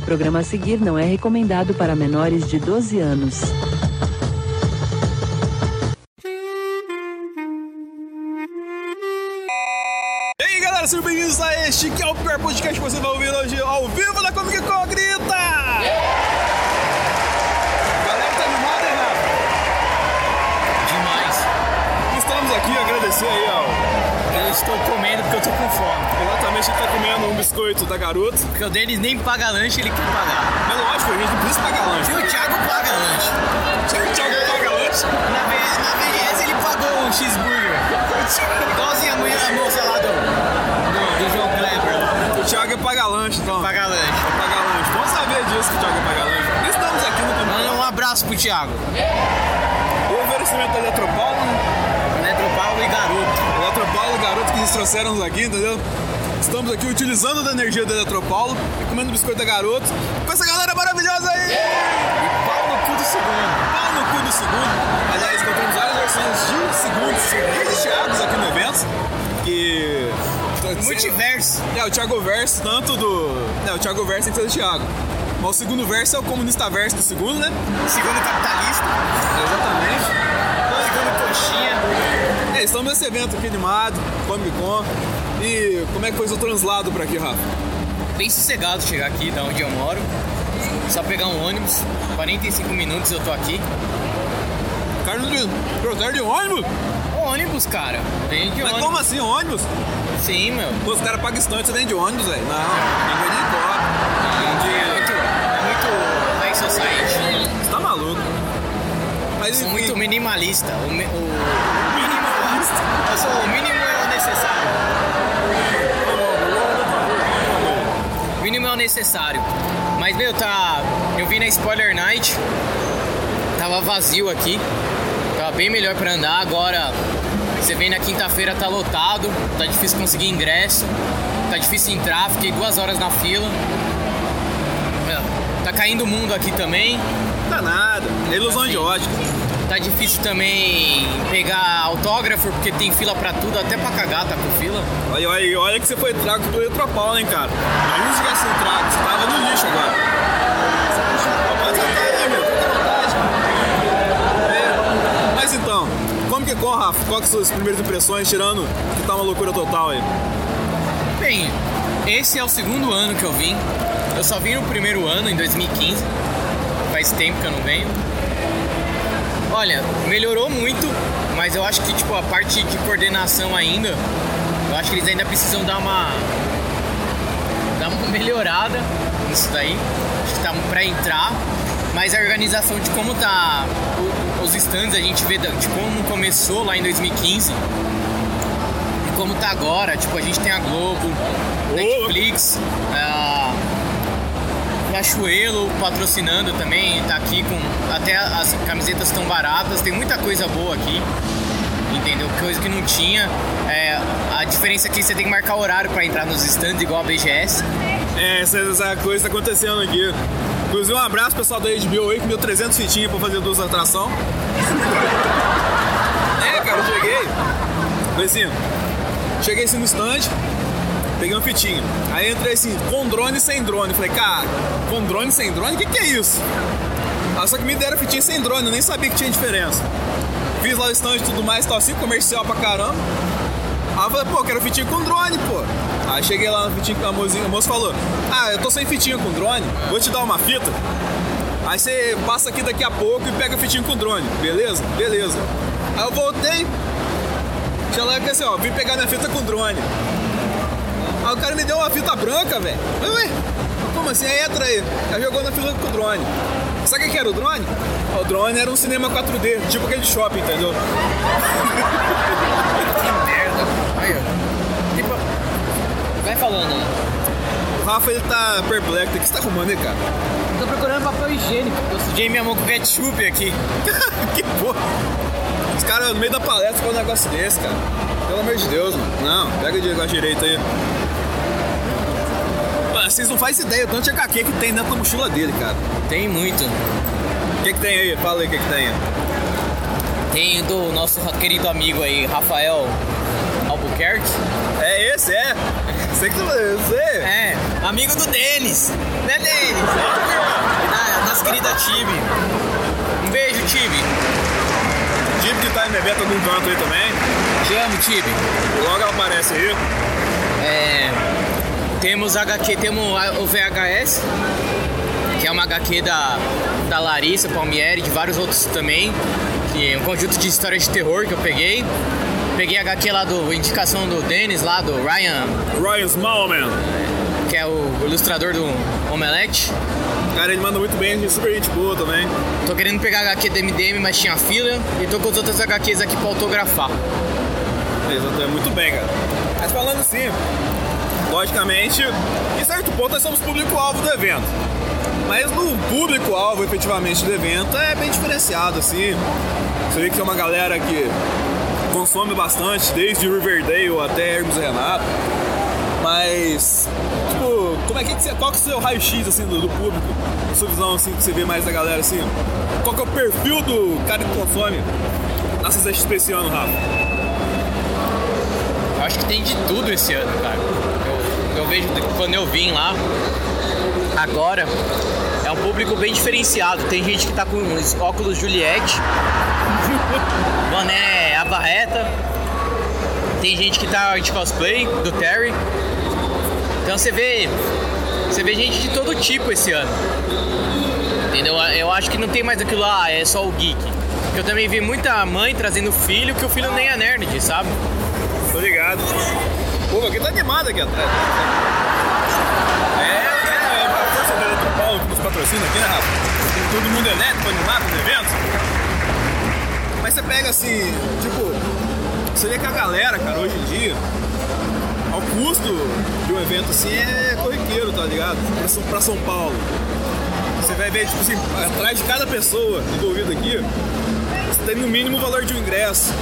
O programa a seguir não é recomendado para menores de 12 anos. E aí galera, sejam bem-vindos a este que é o pior podcast que você vai ouvir hoje ao vivo da Comic Con Grita! Galera, tá animada, hein, Rafa? Demais. Estamos aqui a agradecer aí ao. Eu estou comendo porque eu tô com fome. Exatamente, a gente tá comendo um biscoito da garota. Porque o Denis nem paga lanche, ele quer pagar. Mas lógico, a gente não precisa pagar lanche. E o Thiago paga lanche. O Thiago paga lanche. Na, V- na ele pagou um cheeseburger. Igualzinho a mulher a moça lá do, do, do João Kleber. O Thiago é paga lanche, então. Paga lanche. É paga lanche. Vamos saber disso que o Thiago é paga lanche. Estamos aqui no Manda um abraço pro Thiago. O oferecimento da Eletropaulo, Garoto. Eletropaulo, garoto que eles trouxeram aqui, entendeu? Estamos aqui utilizando da energia da Eletropaulo e comendo biscoito da garoto com essa galera maravilhosa aí! E pau no cu do segundo. Pau no cu do segundo. Aliás, encontramos várias versões de segundos recheados aqui no evento. Que. Multiverso. É, o Thiago Verso, tanto do. É, o Thiago Verso tem que ser do Thiago. Mas o segundo verso é o comunista verso do segundo, né? Segundo capitalista. Exatamente. Segundo coxinha. Estamos nesse evento aqui animado, Comic Con. E como é que foi seu translado pra aqui, Rafa? Bem sossegado chegar aqui da onde eu moro. Só pegar um ônibus. 45 minutos eu tô aqui. Carlos de trouxeram de ônibus? Ônibus, cara. Vem de Mas ônibus. como assim ônibus? Sim, meu. Pô, os caras pagam estante, vem de ônibus, velho. Não, ninguém nem cobra. É muito, é muito high society. Você tá maluco. Mas Sou muito minimalista. O, mi- o. Sou o mínimo é o necessário. O mínimo é o necessário. Mas, meu, tá. Eu vi na Spoiler Night. Tava vazio aqui. Tava bem melhor pra andar. Agora, você vem na quinta-feira, tá lotado. Tá difícil conseguir ingresso. Tá difícil entrar. Fiquei duas horas na fila. Tá caindo o mundo aqui também. tá nada. É ilusão de ótica. Tá difícil também pegar autógrafo, porque tem fila pra tudo, até pra cagar tá com fila. Olha, olha, olha que você foi trago do Eletropaulo, hein, cara. Imagina se tivesse sido trago. Você tava no lixo agora. Aí, vontade. É. Mas então, como que com, Rafa? Qual que são as suas primeiras impressões, tirando que tá uma loucura total aí? Bem, esse é o segundo ano que eu vim. Eu só vim no primeiro ano, em 2015. Faz tempo que eu não venho. Olha, melhorou muito, mas eu acho que tipo a parte de coordenação ainda, eu acho que eles ainda precisam dar uma dar uma melhorada nisso daí. Acho que tá pra entrar, mas a organização de como tá o- os stands, a gente vê de como começou lá em 2015 e como tá agora, tipo, a gente tem a Globo, Netflix, a Riachuelo patrocinando também, tá aqui com. Até as camisetas estão baratas, tem muita coisa boa aqui. Entendeu? Coisa que não tinha. É, a diferença é que você tem que marcar horário pra entrar nos stands igual a BGS. É, essa, essa coisa tá acontecendo aqui. Inclusive, um abraço pessoal da HBO aí que me deu 300 fitinhas pra fazer duas atrações. é, cara, eu cheguei. Falei assim, cheguei assim no stand, peguei uma fitinha. Aí entrei assim, com drone e sem drone. Falei, cara, com drone sem drone? O que, que é isso? Ah, só que me deram fitinha sem drone, eu nem sabia que tinha diferença. Fiz lá o stand e tudo mais, tal assim, comercial pra caramba. Aí eu falei, pô, quero fitinha com drone, pô. Aí cheguei lá na fitinha com a mocinha, a moça falou, ah, eu tô sem fitinha com drone, vou te dar uma fita. Aí você passa aqui daqui a pouco e pega a fitinha com drone, beleza? Beleza. Aí eu voltei, tinha lá que assim, ó, vim pegar minha fita com drone. Aí o cara me deu uma fita branca, velho. Como assim? Aí entra aí. Aí jogou na fila com o drone. Sabe o que era o drone? O drone era um cinema 4D, tipo aquele shopping, entendeu? Que merda. Aí, ó. Tipo. Vai falando aí. O Rafa ele tá perplexo. O que você tá arrumando aí, cara? Tô procurando papel higiênico. Eu sujei minha mão com ketchup aqui. que porra. Os caras no meio da palestra com um negócio desse, cara. Pelo amor de Deus, mano. Não, pega o negócio direito aí. Vocês não fazem ideia do tanto de HQ que tem dentro da mochila dele, cara. Tem muito. O que, que tem aí? Fala aí o que, que tem aí. Tem do nosso querido amigo aí, Rafael Albuquerque. É esse, é? Você que você. É, Amigo do Denis. Né, Denis? Da nossa querida Tibi. Um beijo, Tibi. Tipo que tá em evento num canto aí também. Te amo, Tibi. Logo ela aparece aí. É, temos HQ, temos o VHS, que é uma HQ da, da Larissa Palmieri, de vários outros também, que é um conjunto de histórias de terror que eu peguei. Peguei a HQ lá do indicação do Dennis, lá do Ryan, Ryan Smallman. que é o ilustrador do Omelete. Cara, ele manda muito bem, ele é super gente boa também. Tô querendo pegar a HQ do MDM, mas tinha fila, e tô com as outras HQs aqui pra autografar. Exato, é muito bem, cara. Mas falando assim, logicamente, em certo ponto nós somos público-alvo do evento. Mas no público-alvo, efetivamente, do evento é bem diferenciado, assim. Você vê que tem uma galera que consome bastante, desde Riverdale até Hermes e Renato. Mas, tipo, como é que, você, qual que é o seu raio-x, assim, do, do público? A sua visão, assim, que você vê mais da galera, assim? Qual que é o perfil do cara que consome na CCXP esse ano, Rafa? Acho que tem de tudo esse ano, cara. Vejo que quando eu vim lá, agora, é um público bem diferenciado. Tem gente que tá com os óculos Juliette, boné abarreta. Tem gente que tá de cosplay do Terry. Então você vê. Você vê gente de todo tipo esse ano. Entendeu? Eu acho que não tem mais aquilo lá, é só o geek. Eu também vi muita mãe trazendo filho que o filho nem é nerd, sabe? Tô ligado. Pô, aqui tá animado aqui atrás. É, é, é a força da Eletropaulo que nos patrocina aqui, né, Rafa? Tem todo mundo elétrico animado no evento. Mas você pega assim, tipo, você vê que a galera, cara, hoje em dia, ao custo de um evento assim é corriqueiro, tá ligado? Pra São, pra São Paulo. Você vai ver, tipo assim, atrás de cada pessoa envolvida aqui, tem no mínimo o valor de um ingresso,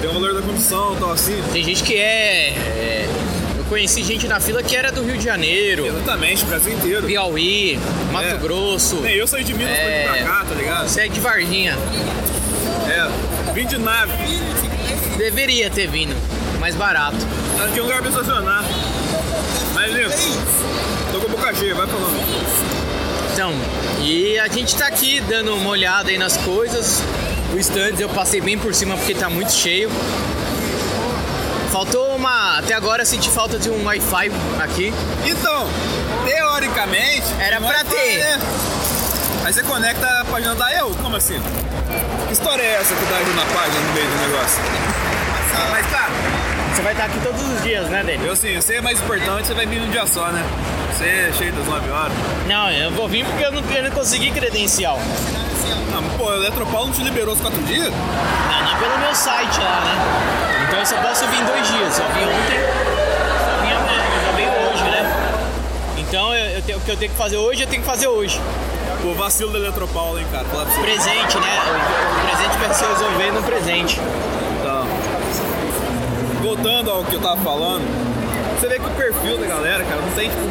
tem o valor da condução e tal assim. Tem gente que é, é- Eu conheci gente na fila que era do Rio de Janeiro, Exatamente, o Brasil inteiro. Piauí, Mato É. Grosso. Nem eu saí de Minas É. pra cá, tá ligado? Você é de Varginha. É. Vim de nave. Deveria ter vindo. Mais barato. Aqui é um lugar pra estacionar. Mas, Lindo, tô com a boca cheia, vai falando. Então, e a gente tá aqui dando uma olhada aí nas coisas. O stands eu passei bem por cima porque tá muito cheio. Faltou uma. Até agora eu senti falta de um Wi-Fi aqui. Então, teoricamente. Era não pra é ter. né? Aí você conecta a página da eu? Como assim? Que história é essa que dá na página no meio do negócio? Mas, cara, Você vai estar aqui todos os dias, né, Dele? eu assim, você é mais importante, você vai vir num dia só, né? Você é cheio das 9 horas. Não, eu vou vir porque eu não, eu não consegui credencial. Pô, o Eletropaulo não te liberou os 4 dias? Não, não pelo meu site lá, né? Então eu só posso vir dois dias. Eu vim ontem, só vim amanhã, eu já venho hoje, né? Então eu, eu tenho- o que eu tenho que fazer hoje, eu tenho que fazer hoje. Pô, vacilo do Eletropaulo, hein, cara? Falar pra você. Presente, né? O, o presente vai se resolver no presente. Então, voltando ao que eu tava falando, você vê que o perfil da galera, cara, não tem, tipo,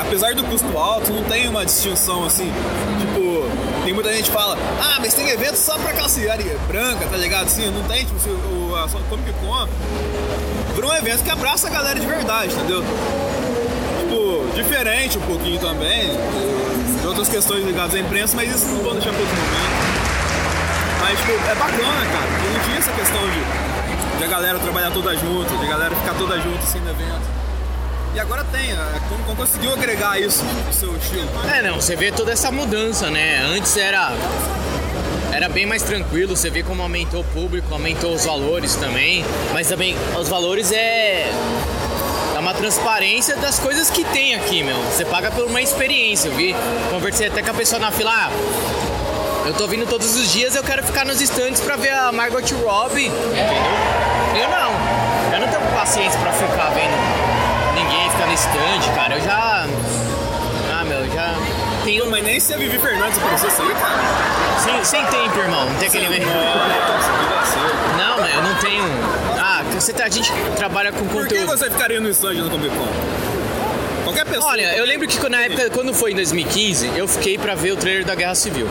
apesar do custo alto, não tem uma distinção assim, tipo, tem muita gente fala, ah, mas tem evento só pra classe área branca, tá ligado? Assim, não tem, tipo, assim, o, a só Comic Con por um evento que abraça a galera de verdade, entendeu? Tipo, diferente um pouquinho também de outras questões ligadas à imprensa, mas isso não vou deixar para outro momento. Mas, tipo, é bacana, cara, não tinha essa questão de, de a galera trabalhar toda junto, de a galera ficar toda junto assim no evento. E agora tem, a Comic Con conseguiu agregar isso no seu estilo. É, não, você vê toda essa mudança, né? Antes era era bem mais tranquilo, você vê como aumentou o público, aumentou os valores também, mas também os valores é é uma transparência das coisas que tem aqui, meu. Você paga por uma experiência, eu vi, conversei até com a pessoa na fila, ah, eu tô vindo todos os dias, eu quero ficar nos estantes pra ver a Margot Robbie, entendeu? Eu não, eu não tenho paciência pra ficar vendo ficar no stand, cara. Eu já. Ah, meu, já. Tenho. Mas nem se a Vivi Fernandes aparecesse aí, cara. Sem, sem tempo, irmão. Não tem aquele. Nossa, que vacilo. Não, mas eu não tenho. Ah, você tá, a gente trabalha com Por que conteúdo. você ficaria no stand no Comic Con? Qualquer pessoa. Olha, eu lembro que na época, quando foi em 2015, eu fiquei pra ver o trailer da Guerra Civil.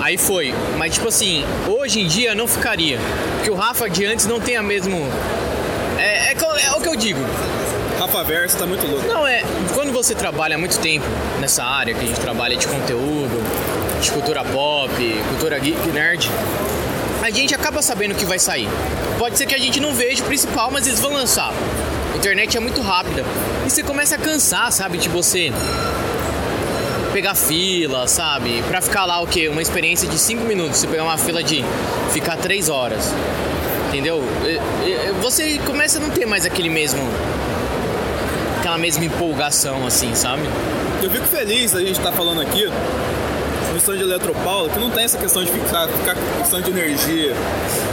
Aí foi. Mas, tipo assim, hoje em dia eu não ficaria. Porque o Rafa de antes não tem a mesmo. É, é, o que eu digo. Rafa Versa tá muito louco. Não, é. Quando você trabalha há muito tempo nessa área, que a gente trabalha de conteúdo, de cultura pop, cultura geek, nerd, a gente acaba sabendo o que vai sair. Pode ser que a gente não veja o principal, mas eles vão lançar. A internet é muito rápida. E você começa a cansar, sabe, de você pegar fila, sabe? Pra ficar lá o quê? Uma experiência de 5 minutos. Você pegar uma fila de ficar 3 horas. Entendeu? Você começa a não ter mais aquele mesmo. aquela mesma empolgação, assim, sabe? Eu fico feliz da gente estar falando aqui stand de Eletropaulo, que não tem essa questão de ficar, com questão de energia,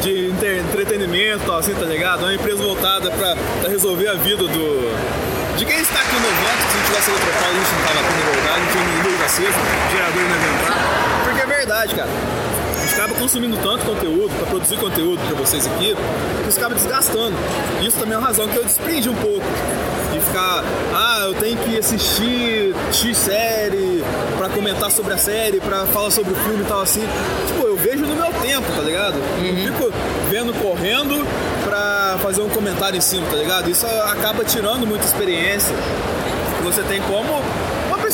de entre- entretenimento, assim, tá ligado? É uma empresa voltada pra, pra resolver a vida do. De quem está aqui no evento, se não tivesse Eletropaulo, a gente não tava aqui na verdade, não tinha nem luz acesa, gerador no inventário. Porque é verdade, cara. Acaba consumindo tanto conteúdo, pra produzir conteúdo pra vocês aqui, que isso acaba desgastando. Isso também é uma razão que eu desprendi um pouco de ficar, ah, eu tenho que assistir X série pra comentar sobre a série, pra falar sobre o filme e tal assim. Tipo, eu vejo no meu tempo, tá ligado? Eu fico vendo correndo pra fazer um comentário em cima, tá ligado? Isso acaba tirando muita experiência você tem como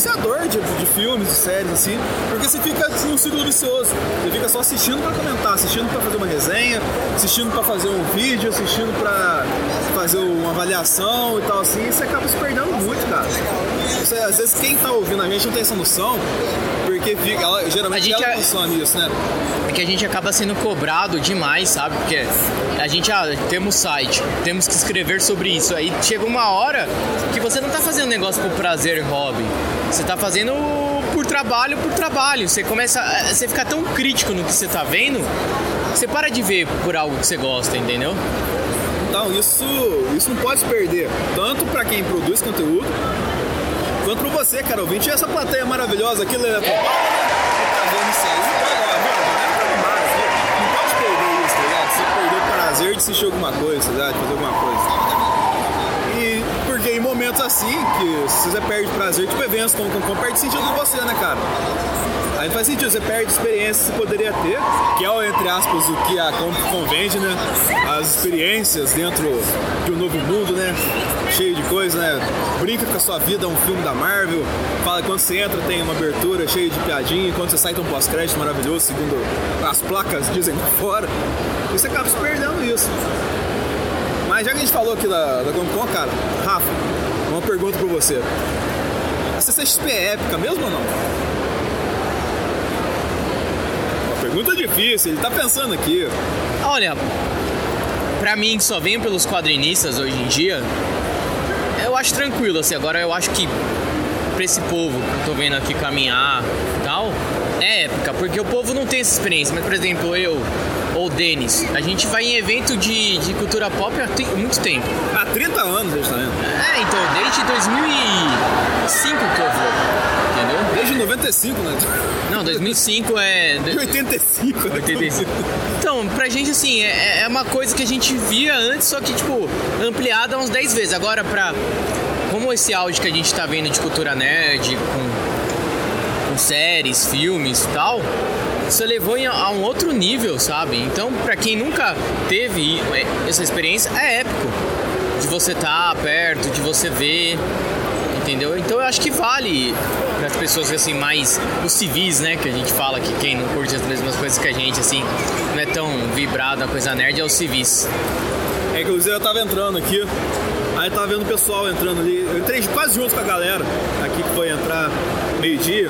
apreciador de, de filmes, de séries, assim, porque você fica assim, num ciclo vicioso. Você fica só assistindo pra comentar, assistindo pra fazer uma resenha, assistindo pra fazer um vídeo, assistindo pra fazer uma avaliação e tal assim, e você acaba se perdendo muito, cara. Você, às vezes quem tá ouvindo a gente não tem essa noção, porque fica, ela, geralmente A gente ela é- consome isso, né? É que a gente acaba sendo cobrado demais, sabe? Porque a gente, ah, temos site, temos que escrever sobre isso. Aí chega uma hora que você não tá fazendo negócio por prazer e hobby. Você tá fazendo por trabalho, por trabalho. Você começa. a- Você fica tão crítico no que você tá vendo, você para de ver por algo que você gosta, entendeu? Então, isso, isso não pode se perder, tanto pra quem produz conteúdo, quanto pra você, cara ouvinte, e essa plateia maravilhosa aqui, Leandro. Tá é. Não pode perder isso, tá ligado? Você perdeu o prazer de assistir alguma coisa, tá ligado? De fazer alguma coisa. E momentos assim, que se você perde prazer, tipo eventos como como perde sentido em você, né, cara? Aí faz sentido, você perde experiências que poderia ter, que é, entre aspas, o que a Comp convende, né? As experiências dentro de um novo mundo, né? Cheio de coisa, né? Brinca com a sua vida, um filme da Marvel. Fala quando você entra tem uma abertura cheia de piadinha, quando você sai tem um pós-crédito maravilhoso, segundo as placas dizem fora. E você acaba se perdendo isso. Mas já que a gente falou aqui da, da Comic Con, cara, Rafa, uma pergunta pra você. A CCXP é épica mesmo ou não? Uma pergunta difícil, ele tá pensando aqui. Olha, pra mim que só venho pelos quadrinistas hoje em dia, eu acho tranquilo, assim, agora eu acho que pra esse povo que eu tô vendo aqui caminhar e tal, é épica, porque o povo não tem essa experiência, mas por exemplo, eu ou o Denis, a gente vai em evento de, de cultura pop há muito tempo. Há 30 anos a gente tá indo. É, então, desde 2005 que eu vou, entendeu? Desde 95, né? Não, 2005 é... De 85. né? 85. Então, pra gente, assim, é, é uma coisa que a gente via antes, só que, tipo, ampliada uns 10 vezes. Agora, pra. Como esse áudio que a gente tá vendo de cultura nerd, com, com séries, filmes e tal, isso levou em- a um outro nível, sabe? Então, pra quem nunca teve é, essa experiência, é épico. De você estar perto, de você ver. Entendeu? Então eu acho que vale para as pessoas assim mais os civis, né, que a gente fala que quem não curte as mesmas coisas que a gente assim, não é tão vibrado a coisa nerd é os civis. É, inclusive eu tava entrando aqui, aí tava vendo o pessoal entrando ali. Eu entrei quase junto com a galera aqui que foi entrar meio-dia.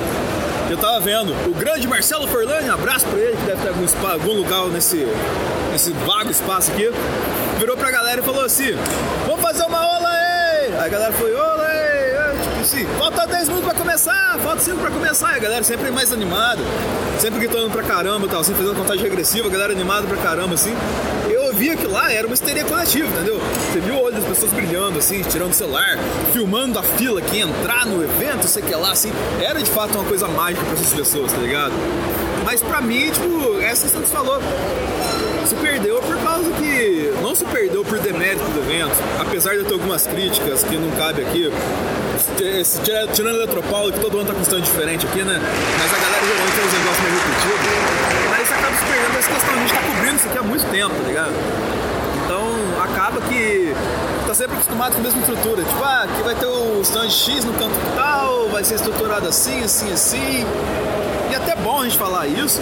Eu tava vendo o grande Marcelo Forlani, abraço pra ele, que deve ter algum, algum lugar nesse, nesse vago espaço aqui. Virou pra galera e falou assim: Vamos fazer uma ola aí! Aí a galera foi, ola aí! Tipo assim, falta 10 minutos pra começar, falta 5 pra começar. E a galera sempre mais animada, sempre gritando pra caramba, tal, assim, fazendo contagem regressiva, a galera animada pra caramba, assim. Eu vi que lá era uma histeria coletiva, entendeu? Você viu o olho das pessoas brilhando, assim, tirando o celular, filmando a fila que ia entrar no evento, sei que lá, assim. Era de fato uma coisa mágica pra essas pessoas, tá ligado? Mas pra mim, tipo, essa que você falou, se perdeu por causa que. Não se perdeu por demérito do evento, apesar de eu ter algumas críticas que não cabe aqui. Tirando o Eletropaulo, que todo ano tá com stand diferente aqui, né? Mas a galera geralmente tem uns negócios meio repetidos. Mas acaba se perdendo essa questão. A gente tá isso aqui há muito tempo, tá ligado? Então acaba que tá sempre acostumado com a mesma estrutura. Tipo, ah, aqui vai ter o stand X no canto tal, vai ser estruturado assim, assim, assim. E é até bom a gente falar isso,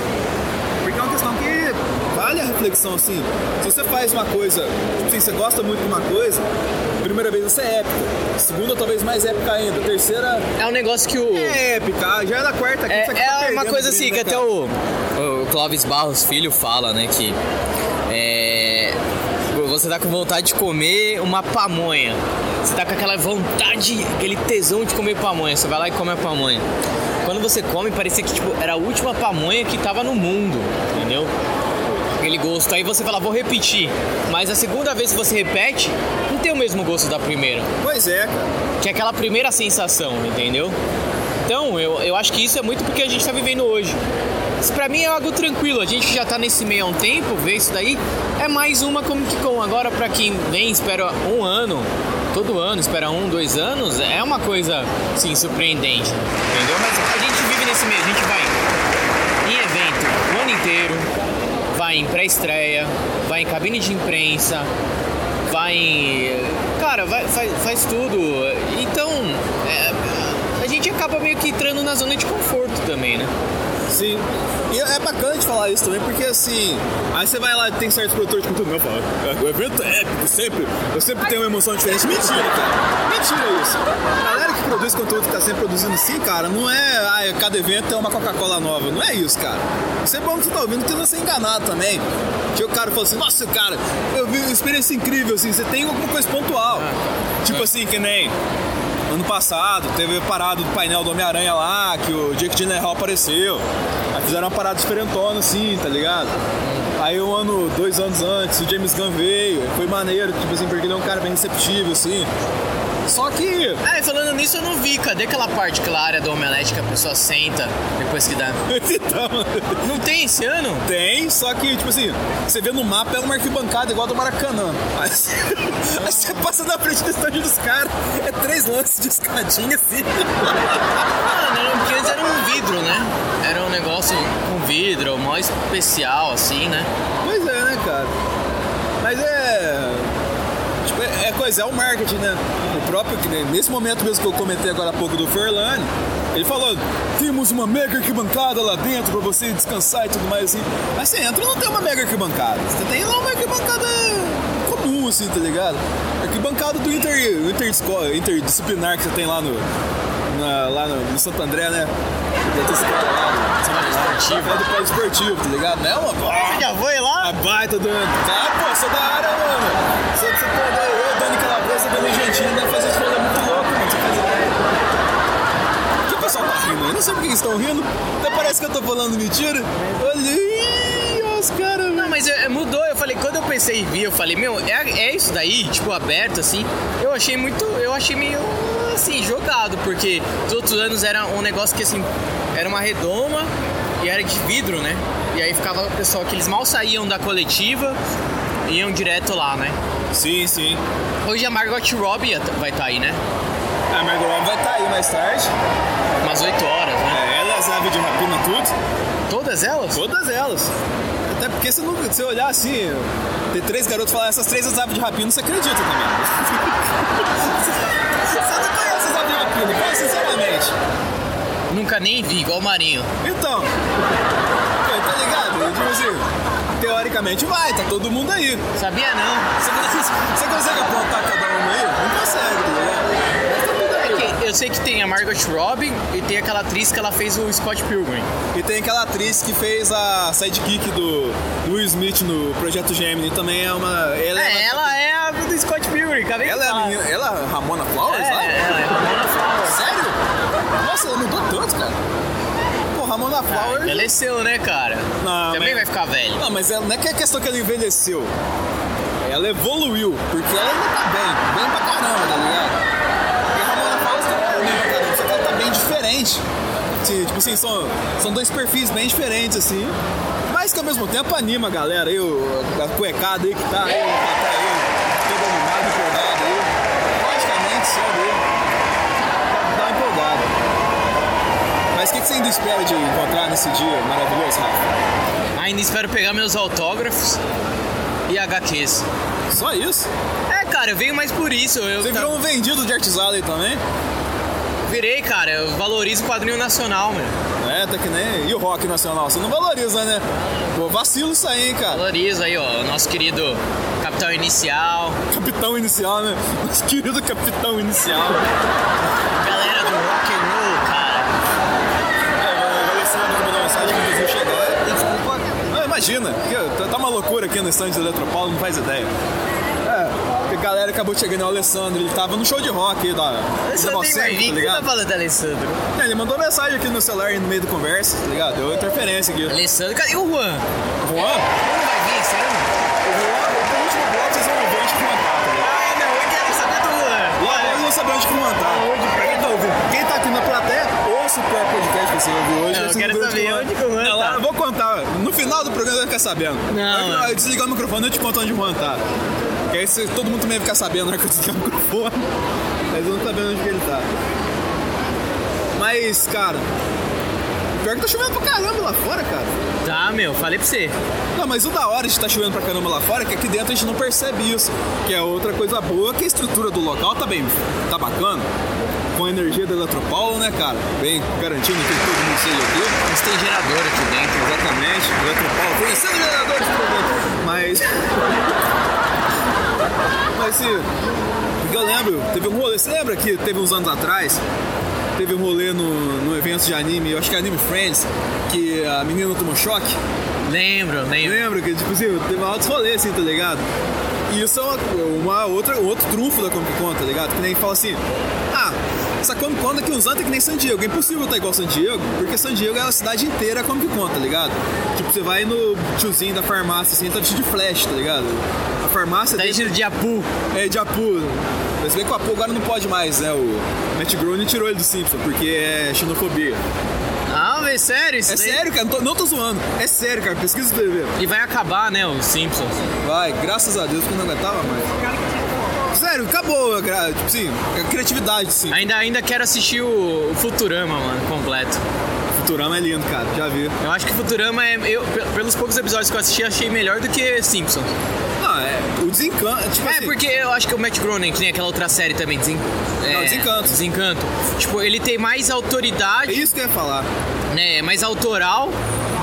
porque é uma questão que vale a reflexão, assim. Se você faz uma coisa, tipo assim, você gosta muito de uma coisa, primeira vez você é épica. Segunda, talvez mais épica ainda. Terceira. É um negócio que o. É épica, já é da quarta aqui, É, você é acaba uma coisa assim que até o, o Clóvis Barros Filho fala, né? Que é, você tá com vontade de comer uma pamonha. Você tá com aquela vontade, aquele tesão de comer pamonha. Você vai lá e come a pamonha. Quando você come, parecia que tipo, era a última pamonha que tava no mundo, entendeu? Aquele gosto. Aí você fala, vou repetir. Mas a segunda vez que você repete, tem o mesmo gosto da primeira. Pois é, cara. Que é aquela primeira sensação, entendeu? Então, eu, eu acho que isso é muito porque a gente tá vivendo hoje. Isso pra mim é algo tranquilo, a gente que já tá nesse meio há um tempo, ver isso daí, é mais uma Comic Con. Agora, pra quem vem, espera um ano, todo ano, espera um, dois anos, é uma coisa, sim, surpreendente, entendeu? Mas a gente vive nesse meio, a gente vai em evento o ano inteiro, vai em pré-estreia, vai em cabine de imprensa, Cara, vai, faz, faz tudo. Então, é, a gente acaba meio que entrando na zona de conforto também, né? Sim. E é bacana de falar isso também, porque assim, aí você vai lá tem certos produtores conteúdo, não, fala, "É, o evento é épico, sempre, eu sempre tenho uma emoção diferente. Mentira, cara. Mentira isso. A galera que produz conteúdo que tá sempre produzindo assim, cara, não é, ah, cada evento é uma Coca-Cola nova. Não é isso, cara. Isso é bom que você tá ouvindo, que você ser enganado também. Que o cara fala assim, nossa, cara, eu vi uma experiência incrível, assim, você tem alguma coisa pontual. Tipo assim, que nem. Ano passado teve a parada do painel do Homem-Aranha lá, que o Jake Gyllenhaal apareceu. Aí fizeram uma parada diferentona assim, tá ligado? Aí um ano, dois anos antes, o James Gunn veio, foi maneiro, tipo assim, porque ele é um cara bem receptivo, assim. Só que. Ah, e falando nisso, eu não vi, cadê aquela parte, aquela área do Omelete que a pessoa senta depois que dá? então, Não tem esse ano? tem, só que, tipo assim, você vê no mapa é uma arquibancada igual a do Maracanã. Aí, você- aí você passa na frente do estádio dos caras, é três lances de escadinha assim. Ah, não, porque antes era um vidro, né? Era um negócio com vidro, mó especial, assim, né? Pois é, né, cara? Mas é. É, é coisa, é o marketing, né? O próprio, nesse momento mesmo que eu comentei agora há pouco do Ferlani, ele falou: temos uma mega arquibancada lá dentro pra você descansar e tudo mais assim. Mas você entra não tem uma mega arquibancada. Você tem lá uma arquibancada comum, assim, tá ligado? Arquibancada do Inter, Inter, interdisciplinar que você tem lá no. na- lá no, no Santo André, né? Lá, Esportivo. É do Polo Esportivo, tá ligado? Não é uma. Você já foi lá? A baita do. Tá, pô, sou da área, mano. Você, você pô, eu, Dani Calabresa, Dani Gentili, deve fazer esse rolê muito louco, mano. Você faz ideia. Por que o pessoal tá rindo? Eu não sei por que estão rindo. Até parece que eu tô falando mentira. Olha os caras, Não, mas é, mudou. Eu falei, quando eu pensei em vir, eu falei, meu, é, é isso daí, tipo, aberto, assim. Eu achei muito. Eu achei meio assim, jogado, porque os outros anos era um negócio que assim, era uma redoma e era de vidro, né? E aí ficava o pessoal que eles mal saíam da coletiva iam direto lá, né? Sim, sim. Hoje a Margot Robbie vai estar aí, né? A Margot Robbie vai estar aí mais tarde. Umas 8 horas, aves de rapina, tudo. Todas elas? Todas elas. Até porque se você olhar assim, ter três garotos falar essas três aves de rapina, você acredita também. você não conhece as aves de rapina, fala sinceramente. Nunca nem vi, igual o Marinho. Então, tá ligado? Tipo assim, teoricamente vai, tá todo mundo aí. Sabia não. Você, você consegue apontar cada um aí? Não consegue, tá ligado? Mas tá tudo aí. É que eu sei que tem a Margot Robbie e tem aquela atriz que ela fez o Scott Pilgrim. E tem aquela atriz que fez a sidekick do Will Smith no Projeto Gemini, também é uma... Ela É, ela é a do Scott Pilgrim, acabei Ela é a menina, ela é Ramona Flowers, É, lá? ela é Ramona Flowers. Sério? Nossa, ela mudou tanto, cara. Pô, Ramona Flowers... Envelheceu, né, cara? Não, Também mas- vai ficar velho. Não, mas ela, não é que é questão que ela envelheceu. Ela evoluiu, porque ela ainda tá bem, bem pra caramba, tá ligado? E a Ramona Flowers tá bem pra caramba, só que ela tá bem diferente. Sim, Tipo assim, são, são dois perfis bem diferentes, assim. Mas que ao mesmo tempo anima a galera aí, o- a cuecada aí que tá aí, que tá aí, todo animado, empolgado aí. Logicamente, só dele. Dá uma empolgada. Mas o que, que você ainda espera de encontrar nesse dia maravilhoso, Rafa? Ainda espero pegar meus autógrafos e HQs. Só isso? É, cara, eu venho mais por isso. Eu Você tá- virou um vendido de Arts Alley também? Virei, cara, eu valorizo o quadrinho nacional, mano. É, tá que nem. E o rock nacional? Você não valoriza, né? Pô, vacilo isso aí, hein, cara. Valorizo aí, ó, o nosso querido Capitão Inicial, Capitão inicial, né? Nosso querido capitão inicial. galera do rock and roll, cara. É. Desculpa. Não, imagina, tá- tá uma loucura aqui no estande do Eletropaulo, não faz ideia. É, galera acabou chegando, o Alessandro, ele tava no show de rock aí da. Eu tenho mais tá que tá ligado? falando do Alessandro? É, ele mandou mensagem aqui no celular no meio da conversa, tá ligado? Deu interferência aqui. Alessandro, cadê o Juan? Juan? Não vai vir, sério? O Juan, o último bloco vocês vão ver onde que o Juan tá, tá ligado? Ah, não, eu quero saber do Juan. Logo eu não saber onde que o Juan tá. Pra quem tá ouvindo, quem tá aqui na plateia, ouça o pior podcast que você ouviu hoje. Não, eu você quero saber onde que o Juan tá. Eu vou contar, no final do programa você vai ficar sabendo. Não, Eu desligar o microfone eu te conto onde o Juan tá. Que aí todo mundo também vai ficar sabendo na hora que eu desligar o microfone. Mas eu não tá vendo onde que ele tá. Mas, cara, pior que tá chovendo pra caramba lá fora, cara. Tá, meu, falei pra você. Não, mas o da hora de estar chovendo pra caramba lá fora é que aqui dentro a gente não percebe isso. Que é outra coisa boa, que a estrutura do local tá bem, tá bacana. Com a energia da Eletropaulo, né, cara? Bem garantindo que todo mundo seja aqui. Mas tem gerador aqui dentro. Exatamente. Eletropaulo, conhecendo vereadores do programa. Mas. Mas se. Porque eu lembro, teve um rolê. Você lembra que teve uns anos atrás? Teve um rolê no, no evento de anime, eu acho que é Anime Friends, que a menina tomou choque. Lembro, lembro. Lembro que, tipo assim, teve altos rolês, assim, tá ligado? E isso é uma, uma outra, outro trunfo da Comic Con, tá ligado? Que nem fala assim, ah, essa Comic Con daqui uns anos é que nem San Diego. É impossível estar igual San Diego, porque San Diego é a cidade inteira Comic Con, tá ligado? Tipo, você vai no tiozinho da farmácia, assim, tá vestido de flash, tá ligado? Farmácia Tá de Apu. é de Apu. Mas bem que o Apu agora não pode mais, né? O Matt Groening tirou ele do Simpson, porque é xenofobia. Ah, velho, sério? Isso É daí? sério, cara, não tô, não tô zoando. É sério, cara, pesquisa pra ver. E vai acabar, né, os Simpsons. Vai, graças a Deus que eu não aguentava mais. Sério, acabou tipo assim, a criatividade, sim. Ainda, ainda quero assistir o, Futurama, mano, completo. Futurama é lindo, cara, já vi. Eu acho que Futurama é. Eu, pe- pelos poucos episódios que eu assisti, achei melhor do que Simpsons. Não, é o desencanto, tipo É, assim, porque eu acho que o Matt Groening, que nem aquela outra série também, Desen... é, Desencanto. Desencanto. Tipo, ele tem mais é autoridade, isso que eu ia falar. né? É mais autoral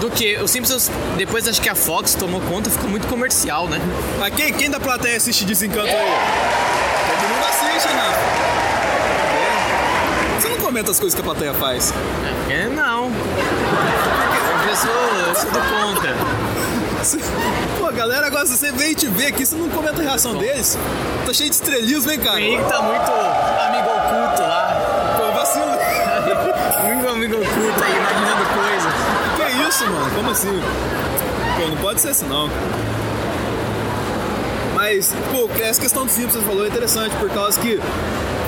do que. O Simpsons, depois acho que a Fox tomou conta, ficou muito comercial, né? Mas quem, quem da plateia assiste Desencanto aí? Todo mundo assiste, né? Você não comenta as coisas que a plateia faz. É, não. Eu sou, eu sou do contra. Galera gosta, você vem te vê aqui, você não comenta a reação deles. Tá cheio de estrelismo, hein, O cara? Henrique tá muito amigo oculto lá. Pô, vacilo. Muito amigo oculto aí, imaginando coisa. Que isso, mano? Como assim? Pô, não pode ser assim não. Mas, pô, essa questão do Simpsons falou é interessante, por causa que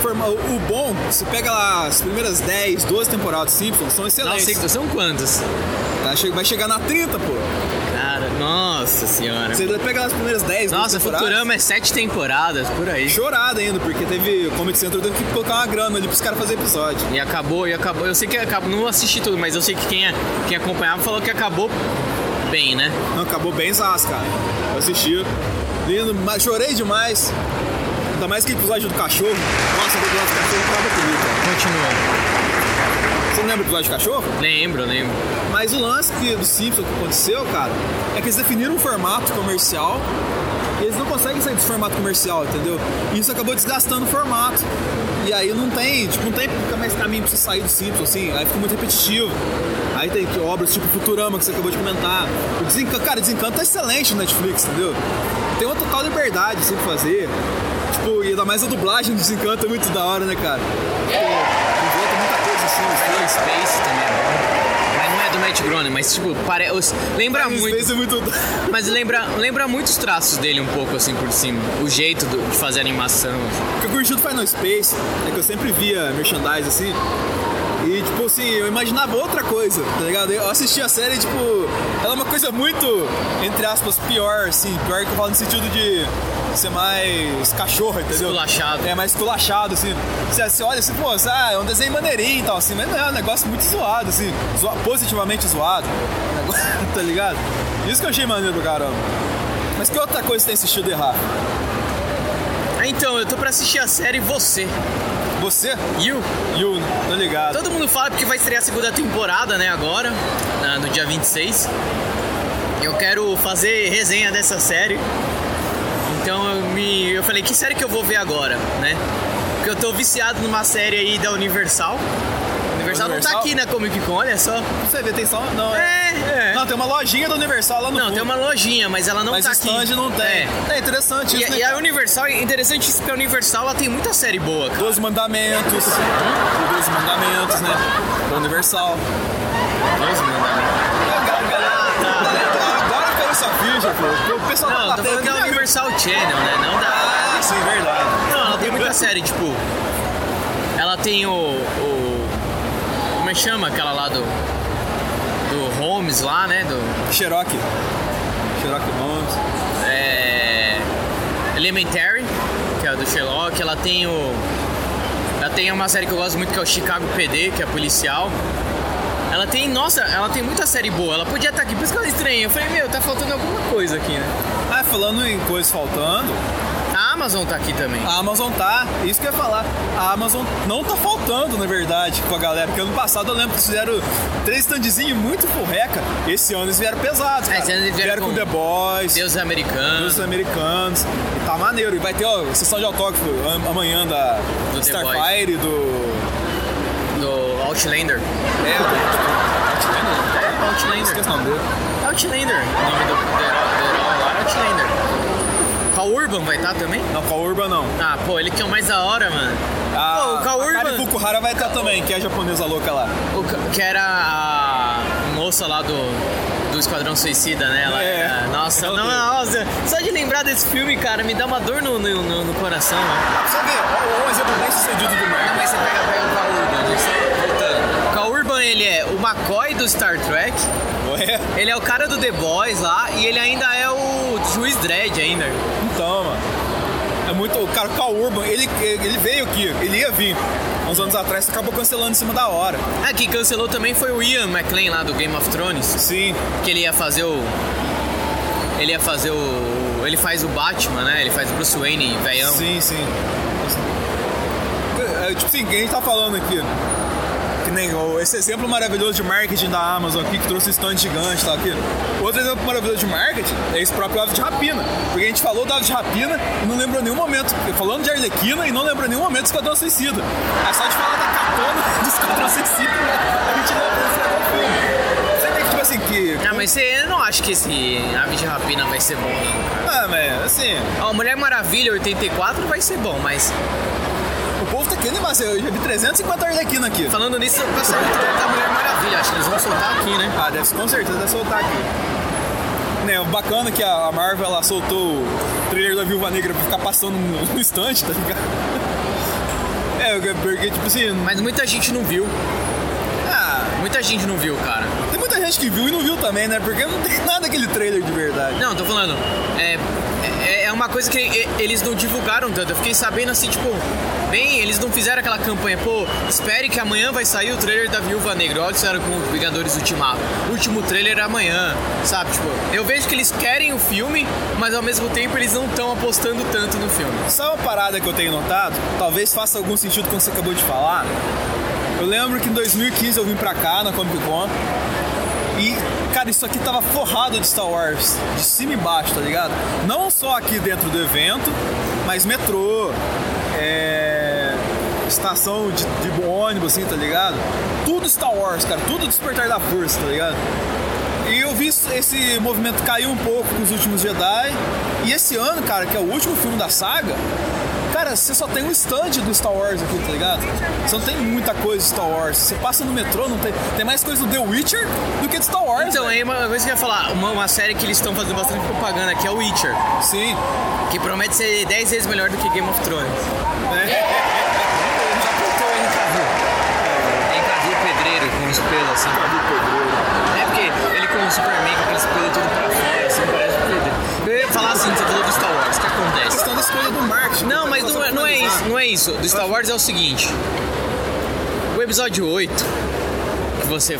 o bom, você pega lá as primeiras 10, 12 temporadas do Simpsons, são excelentes. Nossa, são quantos? Tá, vai chegar na 30, pô. Nossa senhora. Você pega lá as primeiras 10, 12 Nossa. Futurama é sete temporadas, por aí. Chorada ainda, porque teve o Comic Center teve que colocar uma grana ali pros caras fazerem episódio. E acabou, e acabou. Eu sei que acabou, não assisti tudo, mas eu sei que quem, é- quem acompanhava falou que acabou bem, né? Não, acabou bem zás, cara. Eu assisti. Lindo, mas chorei demais. Ainda mais que episódio do cachorro. Nossa, o episódio do cachorro acaba comigo, cara. Continua. Você não lembra do episódio do cachorro? Lembro, lembro. Mas o lance que, do Simpsons que aconteceu, cara, é que eles definiram um formato comercial e eles não conseguem sair desse formato comercial, entendeu? E isso acabou desgastando o formato. E aí não tem, tipo, não tem mais caminho pra você sair do Simpsons, assim, aí fica muito repetitivo. Aí tem obras tipo Futurama, que você acabou de comentar. O Desencanto, cara, Desencanto tá excelente no Netflix, entendeu? Tem uma total liberdade, assim, pra fazer. Tipo, e ainda mais a dublagem do Desencanto é muito da hora, né, cara? Tipo, assim, assim. Space também é bom. Mas não é do Matt Groening, mas tipo, pare... os- lembra Final muito. Space é muito... Mas lembra, lembra muito os traços dele um pouco assim por cima. O jeito do- de fazer animação. O que eu curti do Final Space é que eu sempre via merchandise assim. E, tipo assim, eu imaginava outra coisa, tá ligado? Eu assisti a série, tipo, ela é uma coisa muito, entre aspas, pior, assim. Pior que eu falo no sentido de ser mais cachorro, entendeu? Esculachado. É, mais esculachado, assim. Você, você olha assim, pô, ah, é um desenho maneirinho e tal, assim. Mas não, é um negócio muito zoado, assim. zoa- positivamente zoado. Tá ligado? Isso que eu achei maneiro do caramba. Mas que outra coisa você tem assistido errado? Ah, Então, eu tô pra assistir a série Você. Você? You. You, tô ligado. Todo mundo fala porque vai estrear a segunda temporada, né, agora, no dia 26. Eu quero fazer resenha dessa série. Então eu, me, eu falei, que série que eu vou ver agora, né? Porque eu tô viciado numa série aí da Universal. Universal, não tá aqui na Comic Con, olha só. Você vê, tem só. Não, É, é. Não, tem uma lojinha da Universal lá no Não, fundo. tem uma lojinha, mas ela não Mas tá aqui. stand não tem. É. É, interessante E, isso, né? e a? Universal, é interessante isso, porque a Universal ela tem muita série boa, cara. Doze Mandamentos. Os Doze Mandamentos, né? Da Universal. Agora caiu essa ficha, pô. O pessoal Não, da tô falando da já viu. Universal Channel, né? Não da. Ah, sim, verdade. Não, ela tem muita série, tipo. Ela tem o. o como é que chama aquela lá do. Do Holmes lá, né? Do. Cherokee. Cherokee Holmes. É, Elementary, que é a do Sherlock. Ela tem o. Ela tem uma série que eu gosto muito que é o Chicago PD, que é policial. Ela tem, nossa, ela tem muita série boa. Ela podia estar aqui, por isso que eu estranhei. Eu falei, meu, tá faltando alguma coisa aqui, né? Ah, falando em coisas faltando, Amazon tá aqui também. a Amazon tá. Isso que eu ia falar. A Amazon não tá faltando, na verdade, com a galera. Porque ano passado eu lembro que eles fizeram três standzinhos muito forreca. Esse ano eles vieram pesados, É, cara. esse ano eles vieram com com The Boys. Deuses americanos. dos americanos. E tá maneiro. E vai ter, ó, sessão de autógrafo am- amanhã da Do Starfire e do. Do Outlander. É, do. Outlander? É, Outlander. Esqueci o nome dele. Outlander. O nome do, herói lá é Outlander. Cal Urban vai estar também? Não, Cal Urban não. Ah, pô, ele que é o mais da hora, mano. A, Pô, o Cal a Kari Urban. Fukuhara vai estar também, que é a japonesa louca lá. O que era a moça lá do, do Esquadrão Suicida, né? Ela É. Nossa, Ela não, nossa. Só de lembrar desse filme, cara, me dá uma dor no, no, no- no coração, né? Você vê, um exemplo bem sucedido do Marvel. Mas você pega, pega o Cal Urban, né? voltando. O Cal Urban, ele é o McCoy do Star Trek, Ué, ele é o cara do The Boys lá, e ele ainda é o Juiz Dredd ainda. então, mano. É muito. O cara, o Cal Urban, ele, ele veio aqui, ele ia vir. Uns anos atrás, acabou cancelando em cima da hora. Ah, quem cancelou também foi o Ian McLean lá do Game of Thrones. Sim. Que ele ia fazer o. Ele ia fazer o. Ele faz o Batman, né? Ele faz o Bruce Wayne, velhão. Sim, sim. É, tipo assim, quem a gente tá falando aqui? Que nem o- esse exemplo maravilhoso de marketing da Amazon aqui, que trouxe stand gigante tá aqui. Outro exemplo maravilhoso de marketing é esse próprio Aves de Rapina. Porque a gente falou do Aves de Rapina e não lembrou nenhum momento. Falando de Arlequina e não lembrou nenhum momento do Esquadrão Suicida. É só de falar da katana do Esquadrão Suicida, a gente lembra desse filme. Que, tipo assim, que. Ah, mas você, não acho que esse Ave de Rapina vai ser bom, não. Ah, mas assim, Ó, Mulher Maravilha 84 vai ser bom, mas povo tá querendo. Eu já vi 350 Arlequina aqui. falando nisso, o trailer da Mulher Maravilha. Acho que eles vão soltar aqui, né? Ah, deve com certeza deve soltar aqui. Né, o bacana é que a Marvel ela soltou o trailer da Viúva Negra pra ficar passando no, no estante, tá ligado? É, porque tipo assim. Mas muita gente não viu. Ah, Muita gente não viu, cara. tem gente que viu e não viu também, né? Porque não tem nada aquele trailer de verdade. Não, tô falando. É, é, é uma coisa que eles não divulgaram tanto. Eu fiquei sabendo assim, tipo, bem, eles não fizeram aquela campanha, pô, espere que amanhã vai sair o trailer da Viúva Negra. Olha fizeram com o Vingadores Ultimato. O último trailer é amanhã, sabe? Tipo, eu vejo que eles querem o filme, mas ao mesmo tempo eles não estão apostando tanto no filme. Sabe uma parada que eu tenho notado? Talvez faça algum sentido com o que você acabou de falar. Eu lembro que em 2015 eu vim pra cá na Comic Con e, cara, isso aqui tava forrado de Star Wars, de cima e baixo, tá ligado? Não só aqui dentro do evento, mas metrô, é, estação de, de ônibus, assim, tá ligado? Tudo Star Wars, cara, tudo Despertar da Força, tá ligado? E eu vi esse movimento cair um pouco com os últimos Jedi. E esse ano, cara, que é o último filme da saga, cara, você só tem um stand do Star Wars aqui, tá ligado? Você não tem muita coisa de Star Wars. Você passa no metrô, não tem. Tem mais coisa do The Witcher do que de Star Wars. Então, aí uma coisa que eu ia falar, uma, uma série que eles estão fazendo bastante propaganda aqui é o Witcher, Sim. que promete ser 10 vezes melhor do que Game of Thrones. É. Já contou Henry Cavill. Henry Cavill pedreiro com os pelos assim. É porque ele com o Superman com aqueles pelos tudo pra fora, assim, parece um pedreiro. Eu ia falar assim, você falou do Star Wars, o que A acontece? questão da escolha do marketing. Não, mas É, é isso, é. Do Star Wars é o seguinte. O episódio 8, que você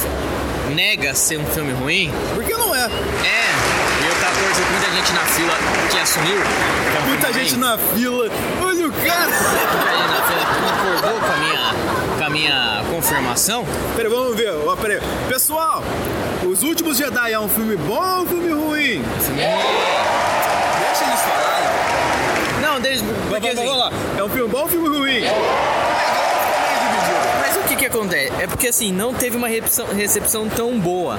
nega ser um filme ruim, Por que não é? é. E o 14, muita gente na fila que assumiu. que é um Muita filme gente ruim. na fila. Olha do cara! Imagina, você concordou com a minha, com a minha confirmação? Peraí, vamos ver. Ó, peraí. Pessoal, Os Últimos Jedi é um filme bom ou um filme ruim? Deixa eles Vamos, Porque, vamos, assim, lá. É um filme bom ou um filme ruim? Mas o que que acontece? É porque assim, não teve uma recepção, recepção tão boa.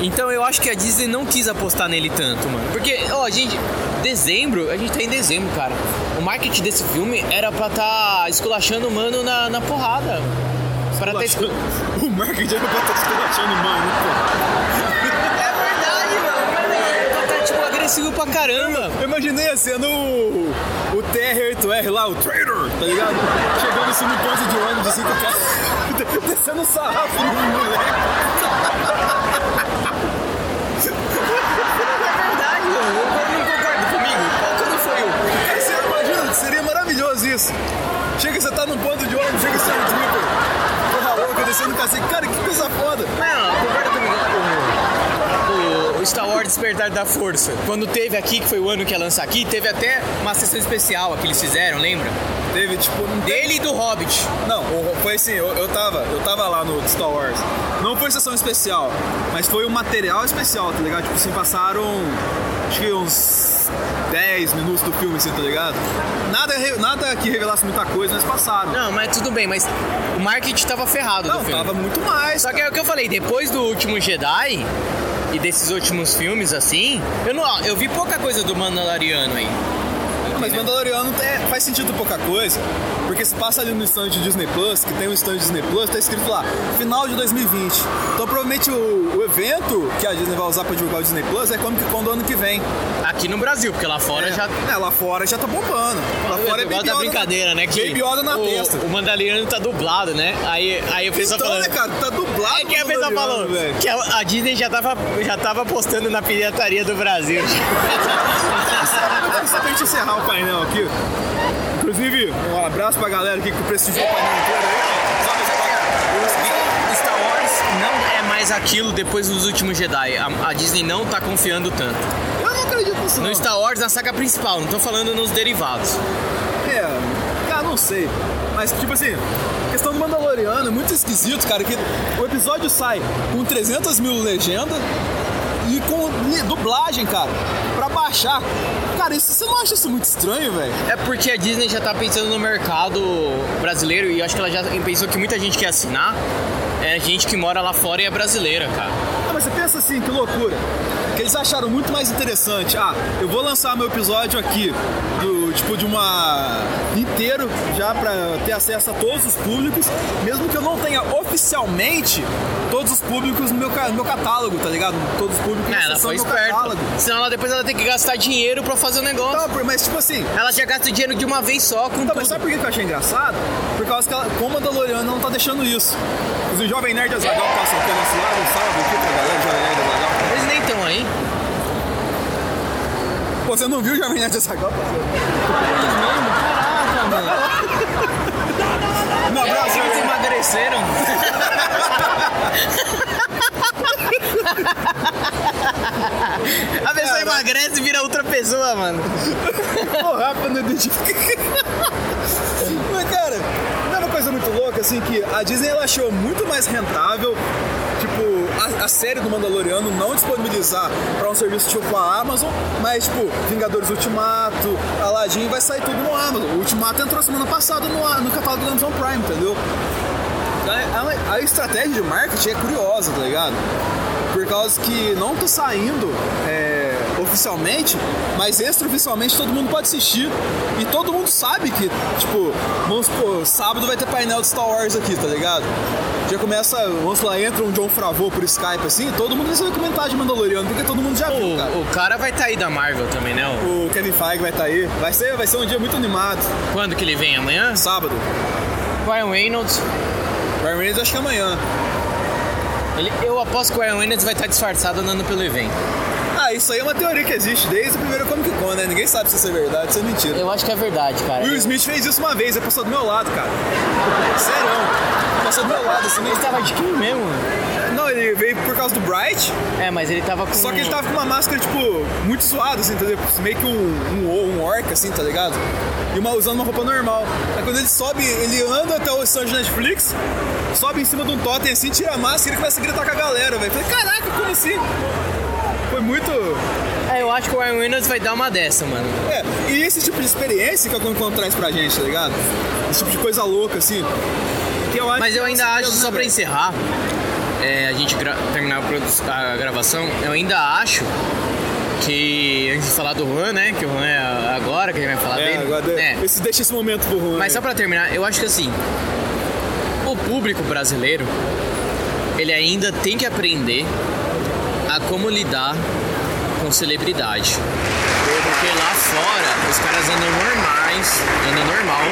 Então eu acho que a Disney não quis apostar nele tanto, mano. Porque, ó, gente, dezembro, a gente tá em dezembro, cara. O marketing desse filme era pra tá esculachando o mano na, na porrada. Tá. O marketing era pra estar esculachando, mano. É verdade, mano. Pra tá, tipo, agressivo pra caramba. Eu imaginei sendo o, o TR-8R lá, o Trader, tá ligado? Chegando assim no ponto de ônibus, assim, com o cara descendo sarrafo no moleque. É verdade, mano. Não concorda comigo? Quando foi o... Cara, você imagina, seria maravilhoso isso. Chega, você tá num ponto de ônibus, chega assim, o Tripper, porra louca, descendo o cacete. Cara, que coisa foda. Não, concorda comigo. Star Wars Despertar da Força. Quando teve aqui, que foi o ano que ia lançar aqui, teve até uma sessão especial que eles fizeram, lembra? Teve, tipo, um Dele e do Hobbit. Não, foi assim, eu, eu tava, eu tava lá no Star Wars. Não foi sessão especial, mas foi um material especial, tá ligado? Tipo assim, passaram acho que uns 10 minutos do filme, assim, tá ligado? Nada, nada que revelasse muita coisa, mas passaram. Não, mas tudo bem, mas o marketing tava ferrado Não, do filme. tava muito mais. Só que é o que eu falei, depois do último Jedi e desses últimos filmes assim, eu não, eu vi pouca coisa do Mandaloriano aí. Mas Mandaloriano é, faz sentido pouca coisa, porque se passa ali no stand Disney Plus, que tem um stand Disney Plus, tá escrito lá, final de 2020. Então provavelmente o, o evento que a Disney vai usar pra divulgar o Disney Plus é Comic Con do ano que vem. Aqui no Brasil, porque lá fora já É, lá fora já tá bombando. Lá fora é eu gosto Baby da brincadeira, né? Que Baby Yoda na o, testa. O Mandaloriano tá dublado, né? Aí, aí o pessoal Então, falando. né, cara, tá dublado. É que a pessoa falou velho. que a, a Disney já tava, já tava postando na pirataria do Brasil. Só pra gente encerrar o painel aqui. Inclusive, um abraço pra galera aqui que prestigiou o painel inteiro aí. Só pra Star Wars não é mais aquilo depois dos últimos Jedi. A, a Disney não tá confiando tanto. Eu não acredito nisso. No Star Wars, na saga principal, não tô falando nos derivados. É, cara, não sei. Mas, tipo assim, questão do Mandaloriano é muito esquisito, cara, que o episódio sai com 300 mil legendas e com dublagem, cara, pra baixar. Cara, isso, você não acha isso muito estranho, velho? É porque a Disney já tá pensando no mercado brasileiro e acho que ela já pensou que muita gente quer assinar é gente que mora lá fora e é brasileira, cara. Ah, mas você pensa assim, que loucura. Que eles acharam muito mais interessante. Ah, eu vou lançar meu episódio aqui, do tipo de uma. inteiro, já pra ter acesso a todos os públicos, mesmo que eu não tenha oficialmente todos os públicos no meu, no meu catálogo, tá ligado? Todos os públicos É, ela foi meu esperta. catálogo. Senão ela depois ela tem que gastar dinheiro pra fazer o negócio. Não, por- mas tipo assim. Ela já gasta dinheiro de uma vez só com mas tudo. sabe por que eu achei engraçado? Por causa que ela, como a Mandaloriano não tá deixando isso. Os o Jovem Nerd Azagal passam aqui nesse lado, salve aqui pra galera, Jovem Nerd Azagal. Eles nem estão aí. Pô, você não viu o Jovem Nerd Azagal? Caraca, mano. Um abraço, Eles emagreceram. A pessoa emagrece e vira outra pessoa, mano. O Rafa não identifica. Mas, cara, não é uma coisa muito louca, assim, que a Disney ela achou muito mais rentável, tipo, a, a série do Mandaloriano não disponibilizar pra um serviço tipo a Amazon, mas, tipo, Vingadores Ultimato, Aladdin, vai sair tudo no Amazon. O Ultimato entrou semana passada no, no catálogo do Amazon Prime, entendeu? A, a- a estratégia de marketing é curiosa, tá ligado? Por causa que não tá saindo é, oficialmente, mas extraoficialmente todo mundo pode assistir. E todo mundo sabe que, tipo, vamos supor, sábado vai ter painel de Star Wars aqui, tá ligado? Já começa, vamos lá, entra um John Favreau por Skype assim, todo mundo vai saber comentar de Mandaloriano, porque todo mundo já viu, cara. O, o cara vai estar aí da Marvel também, né? O- O Kevin Feige vai estar aí. Vai ser, vai ser um dia muito animado. Quando que ele vem? Amanhã? Sábado. Ryan Reynolds. Ryan Reynolds acho que é amanhã. Ele, eu aposto que o Ryan Reynolds vai estar disfarçado andando pelo evento. Ah, isso aí é uma teoria que existe desde a primeira Comic Con, né? Ninguém sabe se isso é verdade, se é mentira. Eu acho que é verdade, cara. Will Smith fez isso uma vez, ele passou do meu lado, cara. Sério. Passou do meu lado, assim. Ele estava de quem mesmo? Não, ele ele veio por causa do Bright, É, mas ele tava com. só que ele tava com uma máscara, tipo, muito zoada, assim, entendeu? Meio que um, um, um orc, assim, tá ligado? E uma, usando uma roupa normal. Aí quando ele sobe, ele anda até o stand de Netflix, sobe em cima de um totem assim, tira a máscara e começa a gritar com a galera, velho. Falei, caraca, como assim? Foi muito. É, eu acho que o Ryan Reynolds vai dar uma dessa, mano. É, e esse tipo de experiência que a Comic Con traz pra gente, tá ligado? Esse tipo de coisa louca, assim. Eu acho Mas eu ainda é acho, só né, pra encerrar, é, a gente gra- terminar a, gravação, eu ainda acho que, antes de falar do Juan, né, que o Juan é agora que a gente vai falar É, dele. agora É, esse, deixa esse momento pro Juan. Mas só pra terminar, eu acho que assim, o público brasileiro, ele ainda tem que aprender a como lidar com celebridade. Porque lá fora, os caras andam normais, andam normal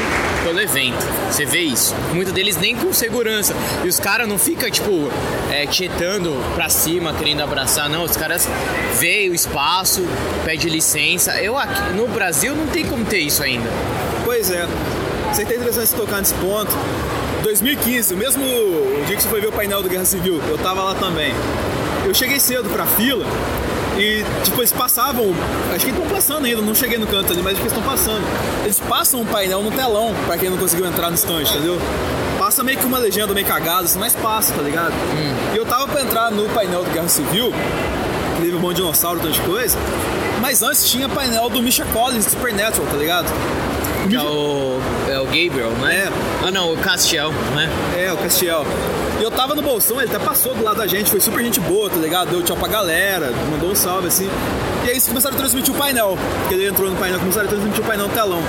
pelo evento. Você vê isso. Muitos deles nem com segurança. E os caras não ficam, tipo, é, tietando pra cima, querendo abraçar. Não, os caras veem o espaço, pede licença. Eu aqui, no Brasil, não tem como ter isso ainda. Pois é. Você tem interessante você tocar nesse ponto. 2015, o mesmo dia que você foi ver o painel do Guerra Civil, eu tava lá também. Eu cheguei cedo pra fila e, tipo, eles passavam. Acho que estão passando ainda, não cheguei no canto ali, mas acho que eles estão passando. Eles passam um painel no telão pra quem não conseguiu entrar no stand, entendeu? Passa meio que uma legenda meio cagada, assim, mas passa, tá ligado? E eu tava pra entrar no painel do Guerra Civil, que teve um monte de dinossauro, tanta coisa. Mas antes tinha painel do Misha Collins Supernatural, tá ligado? Que é o, é o Gabriel, não é? Ah, não, o Castiel, não é? É, o Castiel. E eu tava no bolsão, ele até passou do lado da gente, foi super gente boa, tá ligado? Deu tchau pra galera, mandou um salve assim. E aí eles começaram a transmitir o painel. Porque ele entrou no painel, começaram a transmitir o painel no telão.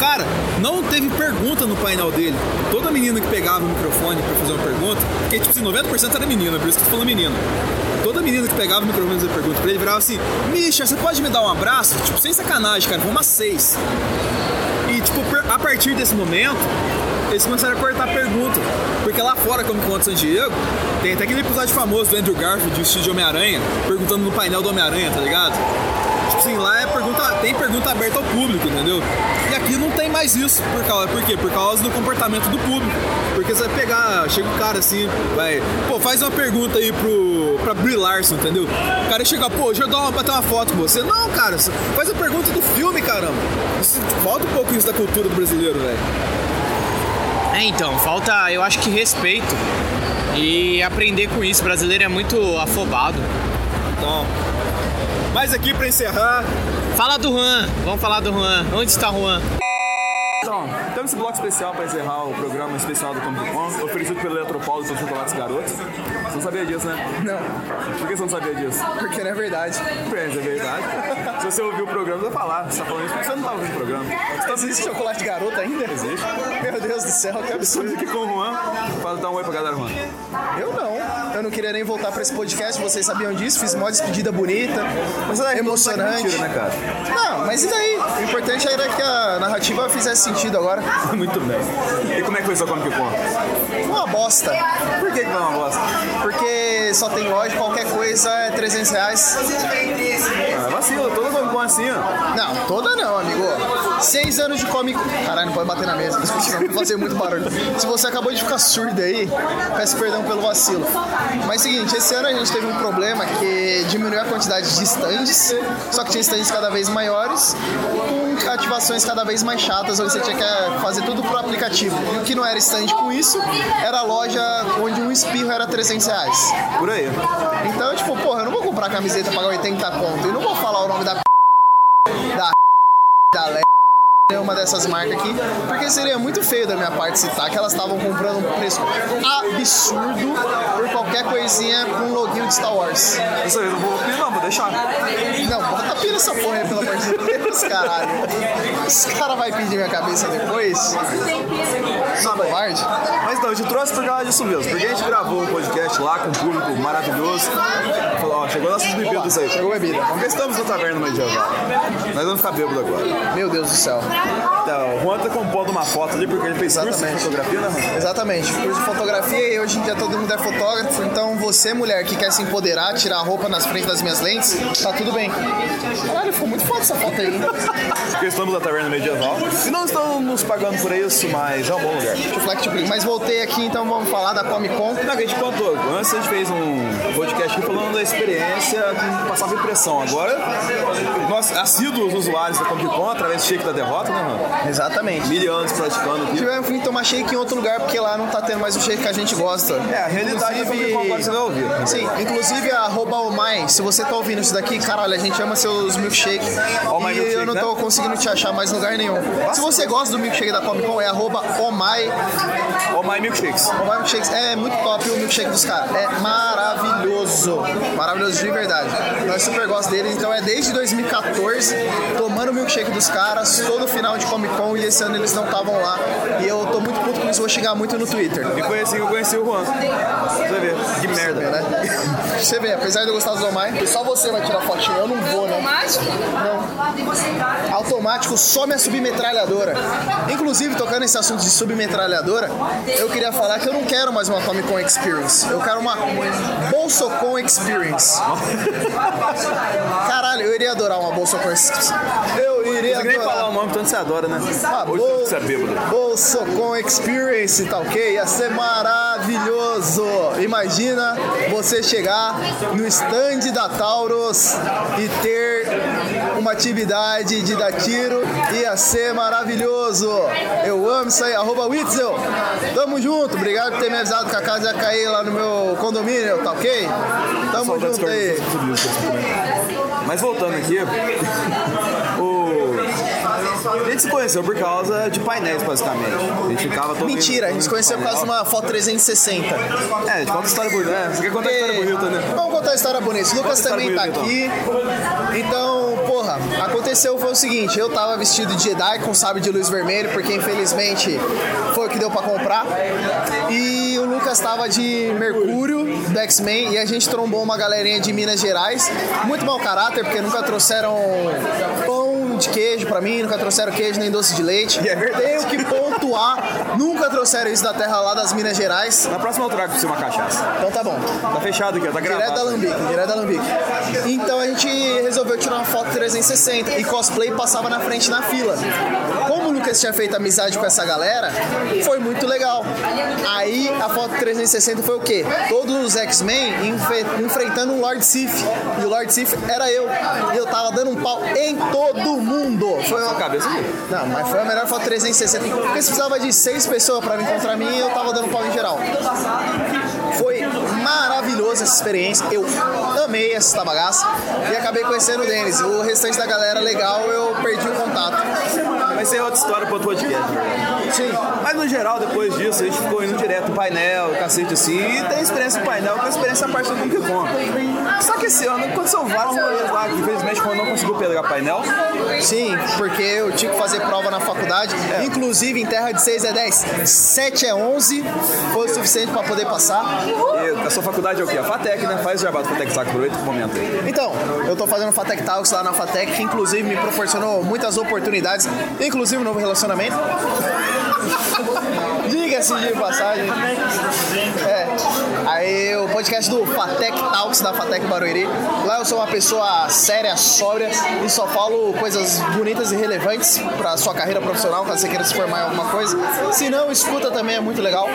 Cara, não teve pergunta no painel dele. Toda menina que pegava o microfone pra fazer uma pergunta, porque tipo assim, 90% era menina, por isso que eu tô falando menina. Toda menina que pegava o microfone fazer pergunta pra ele virava assim: Misha, você pode me dar um abraço? Tipo, sem sacanagem, cara, foi umas seis. E, tipo, a partir desse momento, eles começaram a cortar a pergunta. Porque lá fora, como conta San Diego, tem até aquele episódio famoso do Andrew Garfield, vestido de Homem-Aranha, perguntando no painel do Homem-Aranha, tá ligado? Tipo assim, lá é pergunta, tem pergunta aberta ao público, entendeu? E aqui não tem mais isso. Por, causa, por quê? Por causa do comportamento do público. Porque você vai pegar, chega o cara assim, vai, pô, faz uma pergunta aí pro, pra Brie Larson, entendeu? O cara chega, pô, deixa eu dar uma, bater uma foto com você. Não, cara, faz a pergunta do filme, caramba. Isso, falta um pouco isso da cultura do brasileiro, velho. É, então, falta, eu acho que respeito e aprender com isso. O brasileiro é muito afobado. Então, mas aqui pra encerrar, Fala do Juan, vamos falar do Juan. Onde está o Juan? Esse bloco especial para encerrar o programa especial do Comic Con, oferecido pelo Eletropaulo e Chocolates Garotos. Você não sabia disso, né? Não, Por que você não sabia disso? porque não é verdade. Mas é verdade. Se você ouviu o programa, vai falar. Você tá falando isso porque você não tá ouvindo o programa. Você tá Existe chocolate garoto ainda? Existe. Meu Deus do céu, que absurdo. aqui com o Juan. Fala, dá um oi pra galera, Juan. Eu não. Eu não queria nem voltar pra esse podcast, vocês sabiam disso. Fiz uma despedida bonita, Mas é emocionante. Mentira, né, cara? Não, mas e daí? O importante era que a narrativa fizesse sentido agora. Muito bem. E como é que foi sua Comic Con? Uma bosta. Por que que foi uma bosta? Porque só tem loja, qualquer coisa é 300 reais. Ah, vacila, toda Comic Con assim, ó. Não, toda não, amigo. Seis anos de Comic Caralho, não pode bater na mesa. Desculpa, fazer muito barulho. Se você acabou de ficar surdo aí, peço perdão pelo vacilo. Mas seguinte, esse ano a gente teve um problema que diminuiu a quantidade de stands, só que tinha stands cada vez maiores, ativações cada vez mais chatas, onde você tinha que fazer tudo pro aplicativo. E o que não era stand com isso, era a loja onde um espirro era 300 reais. Por aí. Então, tipo, porra, eu não vou comprar camiseta pagar 80 conto. E não vou falar o nome da da da Le uma dessas marcas aqui, porque seria muito feio da minha parte citar que elas estavam comprando um preço absurdo por qualquer coisinha com login de Star Wars. Dessa vez eu vou pedir, não, vou deixar. Não, bota pilha essa porra aí, pelo amor de Deus, caralho. Os caras vão pedir minha cabeça depois? Sou covarde? Mas então, eu te trouxe por causa disso mesmo. Porque a gente gravou um podcast lá com um público maravilhoso. Falou, ó, chegou nossas bebidas aí. Chegou bebida. Vamos ver se estamos na taverna medieval. Nós vamos ficar bêbados agora. Meu Deus do céu. Tá, o Juan tá compondo uma foto ali porque ele fez curso de Exatamente. fotografia, né, Juan? Exatamente, curso de fotografia e hoje em dia todo mundo é fotógrafo, então você, mulher, que quer se empoderar, tirar a roupa nas frente das minhas lentes, tá tudo bem. Caralho, ficou muito foda essa foto aí? Porque estamos na taverna medieval. E não estão nos pagando por isso, mas é um bom lugar. Deixa eu flex de Mas voltei aqui, então vamos falar da Comic Con. Não, que a gente contou. Antes a gente fez um podcast aqui falando da experiência que passava impressão. Agora, nós, assíduos usuários da Comic Con, através do shake da derrota, né, mano? Exatamente. Mil anos praticando aqui. Tivemos que tomar shake em outro lugar, porque lá não tá tendo mais o shake que a gente gosta. É, a realidade da Comic Con agora você vai ouvir. Sim, inclusive a arroba Omai, se você tá ouvindo isso daqui, caralho, a gente ama seus milkshake. Omai e Milkshake, eu não tô né? conseguindo te achar mais em lugar nenhum. Se você gosta do milkshake da Comic Con, é arroba Omai. Ó, My Milkshakes. Omai Milkshakes é muito top o milkshake dos caras. É maravilhoso. Maravilhoso de verdade. Nós super gostamos deles, então é desde 2014 tomando o milkshake dos caras, todo final de Comic Con e esse ano eles não estavam lá. E eu tô muito puto com isso, vou xingar muito no Twitter. E foi assim que eu conheci o Juan. Você ver. Que merda. né? Você vê, apesar de eu gostar do Zomai, só você vai tirar fotinho, eu não vou, né? Não. Automático só minha submetralhadora. Inclusive, tocando esse assunto de submetralhadora, eu queria falar que eu não quero mais uma Comic Con Experience. Eu quero uma Bolsocon Experience. Caralho, eu iria adorar uma Bolsocon Experience. Eu iria Você nem falar adorar. o nome, tanto você adora, né? Ah, Hoje bol- você é bêbado. Bolsocon Experience, tá ok? Ia ser maravilhoso. Imagina você chegar no stand da Taurus e ter uma atividade de dar tiro. Ia ser maravilhoso. Eu amo isso aí. Arroba Witzel. Tamo junto. Obrigado por ter me avisado que a casa ia cair lá no meu condomínio, tá ok? Tamo Saudades junto aí. Mas voltando aqui, o... a gente se conheceu por causa de painéis, basicamente. A gente ficava todo Mentira, a gente se conheceu por causa de uma foto 360. É, a gente conta história bonita. É, você quer contar história bonita, né? Vamos contar a história bonita. O Lucas também tá história aqui. Então, porra, aconteceu foi o seguinte: eu tava vestido de Jedi com sabre de luz vermelho, porque infelizmente foi o que deu pra comprar. E o Lucas tava de Mercúrio, do X-Men, e a gente trombou uma galerinha de Minas Gerais. Muito mau caráter, porque nunca trouxeram pão de queijo pra mim, nunca trouxeram queijo nem doce de leite. E é verdade. Tenho que pontuar, nunca trouxeram isso da terra lá das Minas Gerais. Na próxima eu trago pra você uma cachaça. Então tá bom. Tá fechado aqui, ó, tá Direto da gravado. Lambique, direto da Lambique. Então a gente resolveu tirar uma foto 360 e cosplay passava na frente na fila. Como o Lucas tinha feito amizade com essa galera, foi muito legal. Aí a foto 360 foi o quê? Todos os X-Men enfrentando um Lord Sif. E o Lord Sif era eu. E eu tava dando um pau em todo mundo. Foi uma... cabeça aqui. Não, mas foi a melhor foto 360. Porque se precisava de seis pessoas pra me encontrar mim, eu tava dando pau em geral. Foi maravilhosa essa experiência. Eu amei essa bagaça e acabei conhecendo o Denis. O restante da galera legal eu perdi o contato. Vai ser outra história pro outro podcast. Sim. Mas no geral, depois disso, a gente ficou indo direto painel, cacete assim, e tem experiência no painel, com experiência a parte do Donkey Kong. Só que esse ano aconteceu vários rolês lá, que infelizmente quando não conseguiu pegar painel, Sim, porque eu tinha que fazer prova na faculdade, inclusive em terra de 6 é 10, 7 é 11, foi o suficiente pra poder passar. e a sua faculdade é o quê? A FATEC, né? Faz o jabá do FATEC, saca? Aproveita o momento aí. Então, eu tô fazendo Fatec Talks lá na Fatec, que inclusive me proporcionou muitas oportunidades, inclusive um novo relacionamento. Diga-se de passagem. É. Aí o podcast do Fatec Talks da Fatec Barueri. Lá eu sou uma pessoa séria, sóbria e só falo coisas bonitas e relevantes pra sua carreira profissional, caso você queira se formar em alguma coisa. Se não, escuta também, é muito legal.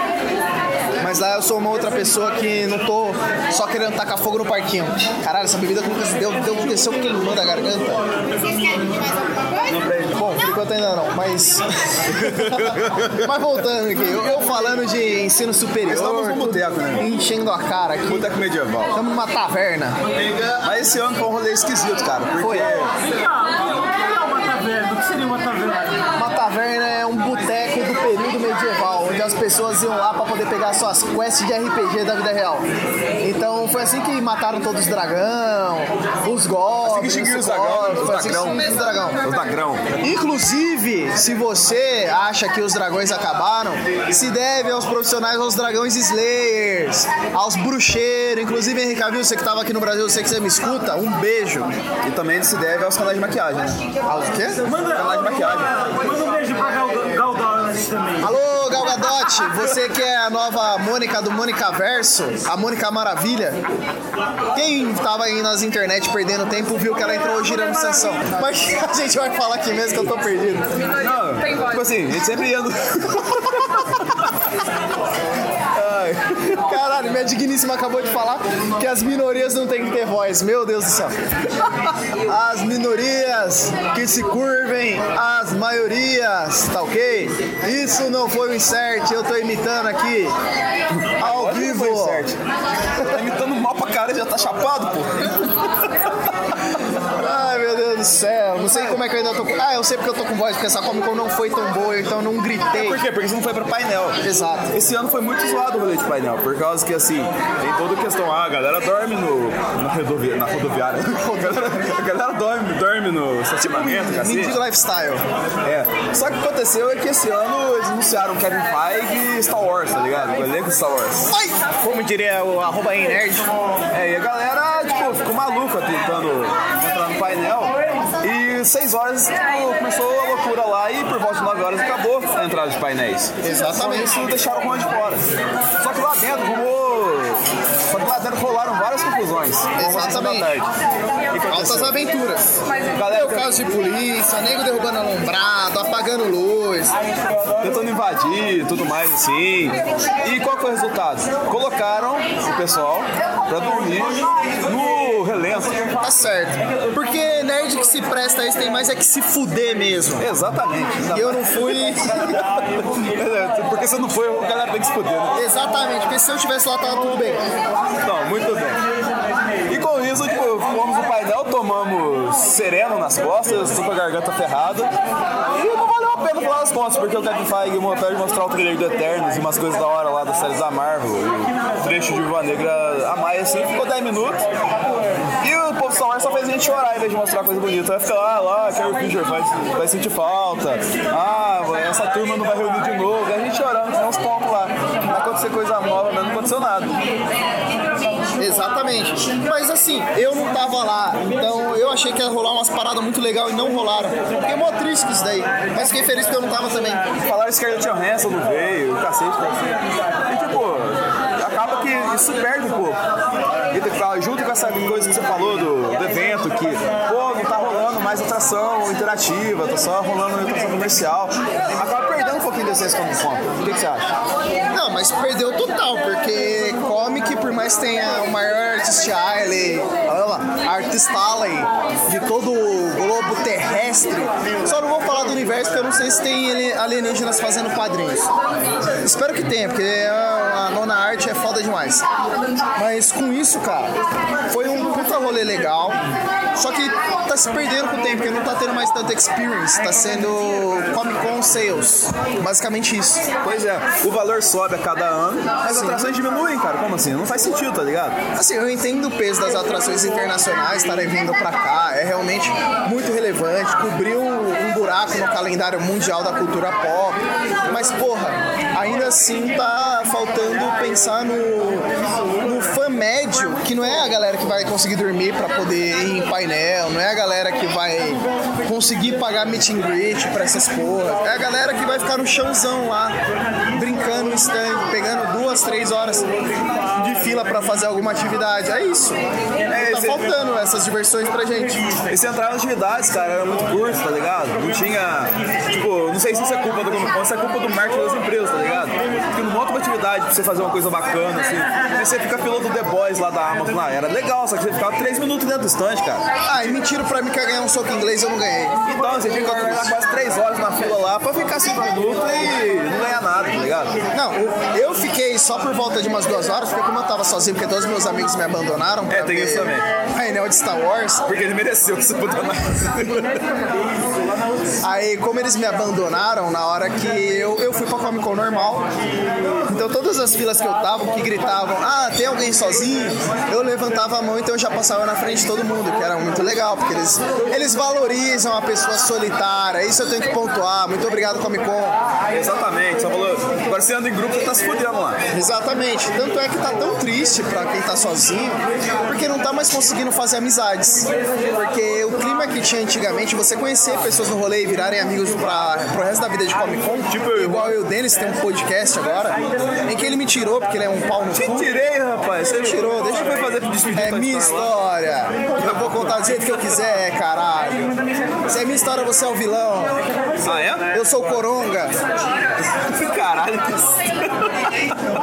Mas lá eu sou uma outra pessoa que não tô só querendo tacar fogo no parquinho. Caralho, essa bebida que o Lucas deu, deu desceu queimando a garganta. Vocês querem mais alguma coisa? Bom, por enquanto ainda não, mas. mas voltando aqui, eu, eu falando de ensino superior. Estamos num boteco, né? Enchendo a cara aqui. Boteco medieval. Estamos numa taverna. Mas esse ano foi um rolê esquisito, cara, porque Foi. O que é uma taverna? O que seria uma taverna? Uma taverna é um boteco do período medieval, onde as pessoas iam lá pra poder pegar suas quests de RPG da vida real. Então foi assim que mataram todos os dragão, os goblins, que extinguiram os dragão, os assim dragão. os dragão. Os dagrão. Inclusive, se você acha que os dragões acabaram, se deve aos profissionais, aos dragões Slayers, aos bruxeiros. Inclusive, Henrique Cavill, você que tava aqui no Brasil, você que você me escuta, um beijo. E também se deve aos canais de maquiagem, né? Aos quê? Canais de maquiagem. Manda um beijo pra Gal Galdor ali também. Alô, Gadot, você que é a nova Mônica do Mônica Verso, a Mônica Maravilha. Quem tava aí nas internet perdendo tempo viu que ela entrou girando Sansão. Mas a gente vai falar aqui mesmo que eu tô perdido. Não, tipo assim, a gente sempre ia minha digníssima acabou de falar que as minorias não têm que ter voz. Meu Deus do céu. As minorias que se curvem às maiorias, tá ok? Isso não foi um insert, eu tô imitando aqui ao vivo. Tá imitando mal pra cara, já tá chapado, pô. Ai, meu Deus do céu. Não sei como é que eu ainda tô com. Ah, eu sei porque eu tô com voz, porque essa Comic Con não foi tão boa, então eu não gritei. Por quê? Porque você não foi pra painel. Exato. Esse ano foi muito zoado o rolê de painel, por causa que assim, tem toda a questão, ah, a galera dorme no, na, rodovia, na rodoviária. A galera, a galera dorme, dorme no estacionamento, Mendigo cacete. lifestyle. É. Só que o que aconteceu é que esse ano eles anunciaram Kevin Feige e Star Wars, tá ligado? O elenco de Star Wars. Como diria o arroba aí, nerd. É, e a galera, tipo, ficou maluca tentando. E seis horas tipo, começou a loucura lá e por volta de 9 horas acabou a entrada de painéis. Exatamente. Isso deixaram o Juan de fora. Só que lá dentro rolou. Só que lá dentro rolaram várias confusões. Exatamente. O Altas aventuras. Galera, Meu caso de polícia, nego derrubando alombrado, apagando luz. tentando invadir e tudo mais assim. E qual foi o resultado? Colocaram o pessoal pra dormir no relento. Tá certo. Porque nerd que se presta a isso tem mais é que se fuder mesmo. Exatamente. E eu não fui. Porque você não foi, o galera tem que se fuder, né? Exatamente, porque se eu tivesse lá tava tudo bem. Não, muito bem. E com isso, tipo, fomos no painel, tomamos sereno nas costas, tô com a garganta ferrada. E a pena falar das contas, porque o Kevin Feige pode mostrar o trailer do Eternos e umas coisas da hora lá das séries da Marvel. E o trecho de Viúva Negra a mais assim, ficou 10 minutos. E o povo Wars só fez a gente chorar em vez de mostrar coisa bonita. Vai ficar lá, lá, Carrie Fisher vai, vai sentir falta. Ah, essa turma não vai reunir de novo. E a gente chorando, tem uns pontos lá. Não vai acontecer coisa nova, não aconteceu nada. Exatamente. Mas assim, eu não tava lá, então eu achei que ia rolar umas paradas muito legal e não rolaram. Fiquei mó triste com isso daí. Mas fiquei feliz porque eu não tava também. Falaram que Scarlett Johansson não veio, o cacete, cacete. E tipo, acaba que isso perde um pouco. E tipo, junto com essa coisa que você falou do, do evento, que, tá interativa, tá só rolando atração comercial. Acaba perdendo um pouquinho desse Comic Con. O que, que você acha? Não, mas perdeu total, porque comic, por mais tenha o maior artist alley, olha lá, artist alley de todo o globo terrestre, só não vou falar do universo porque eu não sei se tem ali- alienígenas fazendo quadrinhos. Espero que tenha, porque a, a nona arte é foda demais. Mas com isso, cara, foi um puta rolê legal, só que tá se perdendo com o tempo, porque não tá tendo mais tanta experience, tá sendo Comic Con Sales, basicamente isso. Pois é, o valor sobe a cada ano, mas as Sim. atrações diminuem, cara. Como assim? Não faz sentido, tá ligado? Assim, eu entendo o peso das atrações internacionais estarem vindo pra cá, é realmente muito relevante, cobriu um buraco no calendário mundial da cultura pop, mas porra, ainda assim tá faltando pensar no, no fã médio, que não é a galera que vai conseguir dormir pra poder ir em painel, não é a galera que vai conseguir pagar meet and greet pra essas porras, é a galera que vai ficar no chãozão lá, brincando no stand, pegando duas, três horas de fila pra fazer alguma atividade. É isso. É, tá esse- faltando essas diversões pra gente. E se entrar nas atividades, cara, era muito curto, tá ligado? Não tinha. Tipo, não sei se isso é culpa do Comic isso é culpa do marketing das empresas, tá ligado? Porque não monta uma atividade pra você fazer uma coisa bacana, assim. E você fica piloto do The Boys lá da Amazon lá. Era legal, só que você ficava 3 minutos dentro do stand, cara. Ah, e mentiram pra mim que ia ganhar um soco inglês eu não ganhei. Então, você aguardar quase 3 horas na fila lá pra ficar 5 minutos e não ganhar nada, tá ligado? Não, eu fiquei só por volta de umas duas horas, porque como eu tava sozinho, porque todos meus amigos me abandonaram. É, tem isso também. Painel de Star Wars. Porque ele mereceu que você abandonar. Aí, como eles me abandonaram na hora que eu, eu fui pra Comic Con normal, então todas as filas que eu tava, que gritavam, ah, tem alguém sozinho, eu levantava a mão, então eu já passava na frente de todo mundo, que era muito legal, porque eles, eles valorizam a pessoa solitária, isso eu tenho que pontuar. Muito obrigado, Comic Con. Exatamente, só falou. Agora você anda em grupo, você tá se fodendo lá. Exatamente. Tanto é que tá tão triste pra quem tá sozinho, porque não tá mais conseguindo fazer amizades. Porque o clima que tinha antigamente, você conhecer pessoas no rolê e virarem amigos pra, pro resto da vida de Comic Con, tipo igual eu e o Denis tem um podcast agora, em que ele me tirou, porque ele é um pau no Te cu. tirei, rapaz. Você Tirou, deixa eu fazer pra despedir É minha história lá? história. Eu vou contar do jeito que eu quiser, caralho. Se é minha história, você é o vilão. Ah, é? Eu sou o Coronga. Caralho.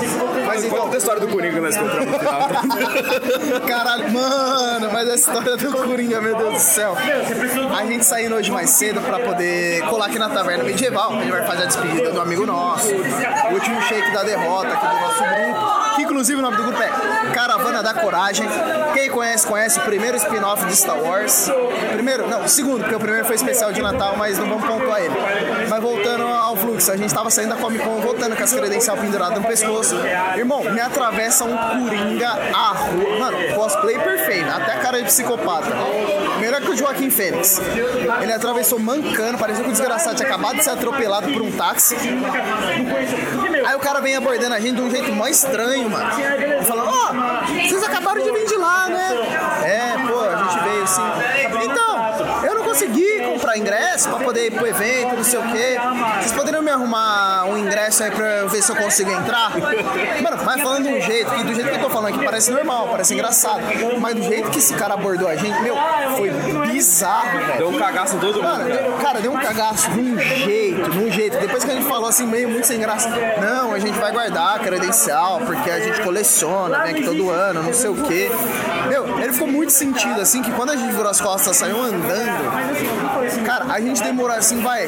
Mas então, Conta a história do Coringa que nós encontramos no final. Caralho, mano, mas a história do Coringa, meu Deus do céu. A gente saindo hoje mais cedo pra poder colar aqui na taverna medieval. A gente vai fazer a despedida do amigo nosso. O último shake da derrota aqui do nosso grupo. Que inclusive o nome do grupo é Caravana da Coragem. Quem conhece, conhece o primeiro spin-off de Star Wars. Primeiro, não, segundo, porque o primeiro foi especial de Natal, mas não vamos pontuar ele. Mas voltando fluxo, a gente tava saindo da Comic Con, voltando com as credencial penduradas no pescoço. Irmão, me atravessa um Coringa a rua. Mano, cosplay perfeito, até a cara de psicopata. Melhor que o Joaquim Fênix. Ele atravessou mancando, parecia que o desgraçado tinha acabado de ser atropelado por um táxi. Aí o cara vem abordando a gente de um jeito mó estranho, mano. Falando, ó, vocês acabaram de vir de lá, né? É, pô, a gente veio assim. Então, eu não consegui comprar ingresso pra poder ir pro evento, não sei o quê. Vocês poderiam me arrumar um ingresso aí pra eu ver se eu consigo entrar? Mano, mas falando de um jeito, que do jeito que eu tô falando aqui, parece normal, parece engraçado. Mas do jeito que esse cara abordou a gente, meu, foi bizarro, velho. Deu um cagaço em todo mundo, cara. deu- cara, deu um cagaço de um jeito, de um jeito. Depois que a gente falou assim, meio muito sem graça, não, a gente vai guardar a credencial, porque a gente coleciona, né, que todo ano, não sei o quê. Meu, ele ficou muito sentido, assim, que quando a gente virou as costas, saiu andando, cara, a gente demorou assim, vai,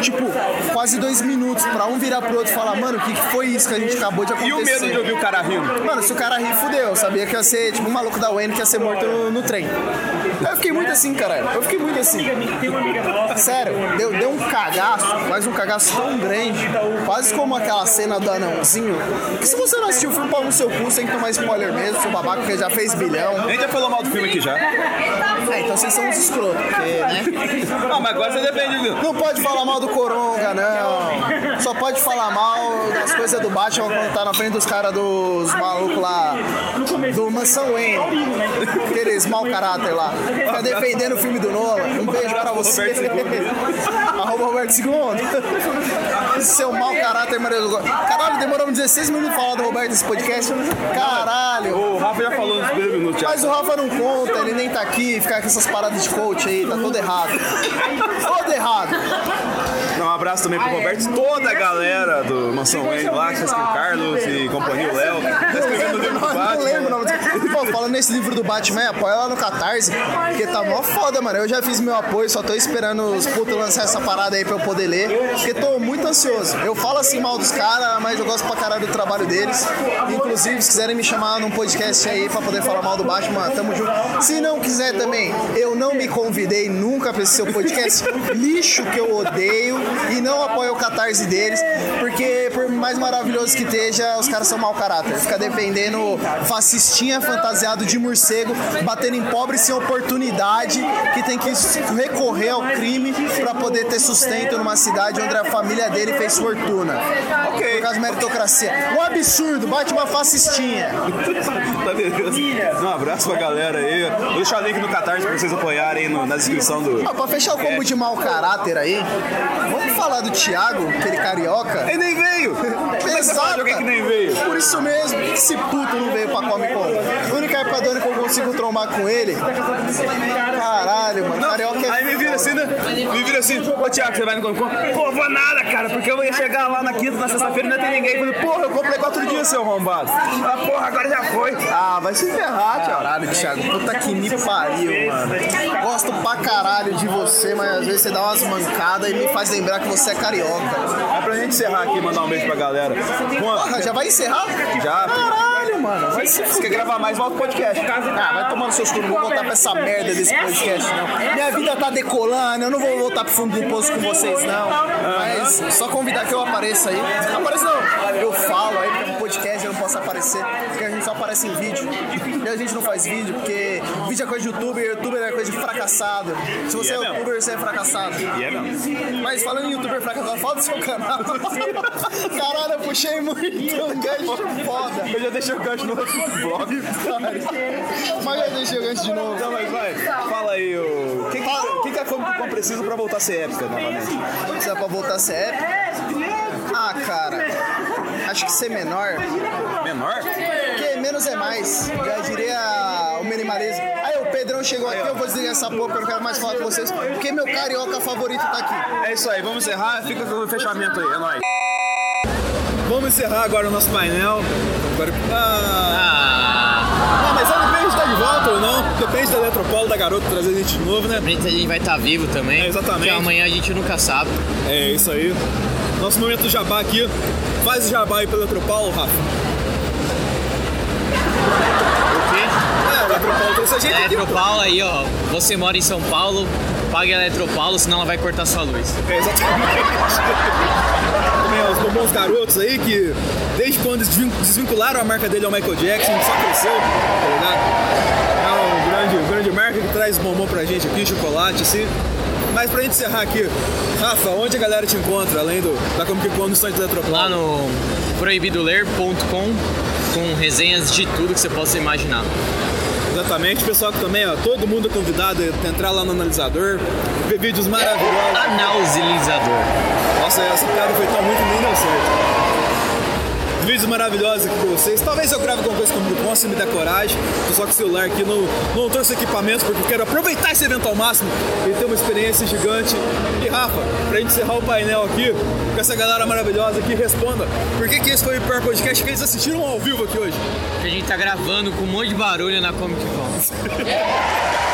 tipo, quase dois minutos pra um virar pro outro e falar, mano, o que que foi isso que a gente acabou de E acontecer? o medo de ouvir o cara rindo? Mano, se o cara rir, fudeu. Eu sabia que ia ser tipo um maluco da Wayne que ia ser morto no, no trem. Eu fiquei muito assim, caralho. Eu fiquei muito assim. Sério, deu, deu um cagaço, mas um cagaço tão grande, quase como aquela cena do anãozinho. Que se você não assistiu o filme, pau no seu cu, sem tomar spoiler mesmo, seu babaca que já fez bilhão. A gente já falou mal do filme aqui já. É, então vocês são uns escrotos, porque, né? Ah, mas agora você depende, viu? Não pode falar mal do Coronga, não. Só pode falar mal das coisas do Batman quando tá na frente dos caras dos malucos lá do Mansão Wayne. Aqueles mau caráter lá. Fica defendendo o filme do Nolan. Um beijo pra você. Arroba Roberto Segundo. Seu mau caráter, Maria do Gol. Caralho, demoramos 16 minutos pra falar do Roberto nesse podcast. Caralho. O Rafa já falou nos primeiros minutos. Mas o Rafa não conta, ele nem tá aqui, ficar com essas paradas de coach aí, tá todo errado. Todo errado. Um abraço também pro Roberto e toda a galera do Mansão Wayne lá, que o Carlos e companhia, o Léo. Tá escrevendo o livro do Não, não lembro o Batman. nome Pô, falando nesse livro do Batman, apoia lá no Catarse, porque tá mó foda, mano. Eu já fiz meu apoio, só tô esperando os putos lançar essa parada aí pra eu poder ler, porque tô muito ansioso. Eu falo assim mal dos caras, mas eu gosto pra caralho do trabalho deles. Inclusive, se quiserem me chamar num podcast aí pra poder falar mal do Batman, tamo junto. Se não quiser também, eu não me convidei nunca pra esse seu podcast. Lixo que eu odeio e não apoio o catarse deles, porque por mais maravilhoso que esteja, os caras são mau caráter. Fica defendendo fascistinha fantasiado de morcego, batendo em pobres sem oportunidade, que tem que recorrer ao crime pra poder ter sustento numa cidade onde a família dele fez fortuna. Ok. Por causa de meritocracia. Um absurdo, bate uma fascistinha. Tá beleza. Um abraço pra galera aí. Vou deixar o link no Catarse pra vocês apoiarem no- na descrição do. Ó, pra fechar o combo de mau caráter aí, vamos falar do Thiago, aquele carioca. Ele nem veio! É que alguém nem veio? Por isso mesmo, esse puto não veio pra Comic Con? A única ano que eu consigo trombar com ele. Caralho, mano. Carioca é. Aí me vira assim, né? Me vira assim, ô Thiago, você vai no Comic Con? Pô, vou nada, cara, porque eu ia chegar lá na quinta, na sexta-feira e não ter ninguém. Eu falei, porra, eu comprei quatro dias, seu arrombado. Ah, porra, agora já foi. Ah, vai se ferrar, Thiago. Caralho, Thiago. Puta que me pariu, mano. Gosto pra caralho de você, mas às vezes você dá umas mancadas e me faz lembrar lembrar que você é carioca. É pra gente encerrar aqui e mandar um beijo pra galera. Porra, já vai encerrar? Já. Caralho, mano. Vai se quer gravar mais, volta pro podcast. Ah, vai tomando seus turnos, não vou voltar pra essa merda desse podcast, não. Minha vida tá decolando, eu não vou voltar pro fundo do poço com vocês, não. Mas só convidar que eu apareça aí. Apareça não, eu falo aí, porque é um podcast, eu não posso aparecer, porque a gente só aparece em vídeo. E a gente não faz vídeo, porque vídeo é coisa de youtuber, youtuber é coisa de fracassado. Se você é é youtuber, você é fracassado. E é. Mas falando em youtuber fracassado, fala do seu canal. Caralho, eu puxei muito gancho foda. Eu já deixei o gancho no outro blog. Mas eu deixei o gancho de novo. Então, mas vai, fala aí, o que, que, que, que a Comic Con precisa pra voltar a ser épica novamente? Precisa pra voltar a ser épico? Ah, cara. Acho que ser menor. Menor? Porque menos é mais. Já diria o minimalismo. Aí o Pedrão chegou aqui, eu vou desligar essa porra, porque eu não quero mais falar com vocês. Porque meu carioca favorito tá aqui. É isso aí, vamos encerrar, fica com o fechamento aí, é nóis. Vamos encerrar agora o nosso painel. Agora... Ah, Ah, não, mas aí depende se tá de volta ou não. Depende da Eletropolo, da garota trazer a gente de novo, né? a gente vai estar vivo também. É, exatamente. Porque amanhã a gente nunca sabe. É isso aí. Nosso momento jabá aqui. Faz o jabá aí pelo Eletropaulo, Rafa. O quê? É, o Eletropaulo trouxe a gente aqui. Eletropaulo aí, ó. Você mora em São Paulo, pague a Eletropaulo, senão ela vai cortar sua luz. É, exatamente. Também os bombons garotos aí que desde quando desvin- desvincularam a marca dele ao Michael Jackson, só cresceu, tá ligado? É um grande, grande marca que traz bombom pra gente aqui, chocolate, assim. Mas pra gente encerrar aqui, Rafa, onde a galera te encontra, além do, da Comic Con no estande da Eletropaulo? Lá no proibidoler.com com resenhas de tudo que você possa imaginar. Exatamente, pessoal que também, ó, todo mundo é convidado a entrar lá no analisador, ver vídeos maravilhosos. Analzilizador. Nossa, essa piada foi tão muito nem deu certo. Vídeos maravilhosos aqui com vocês. Talvez eu grave alguma coisa comigo com se me der coragem. Tô só com o celular aqui, não, não trouxe equipamentos porque eu quero aproveitar esse evento ao máximo e ter uma experiência gigante. E Rafa, pra gente encerrar o painel aqui, com essa galera maravilhosa aqui, responda por que, que esse foi o pior podcast que eles assistiram ao vivo aqui hoje? Que a gente tá gravando com um monte de barulho na Comic Con.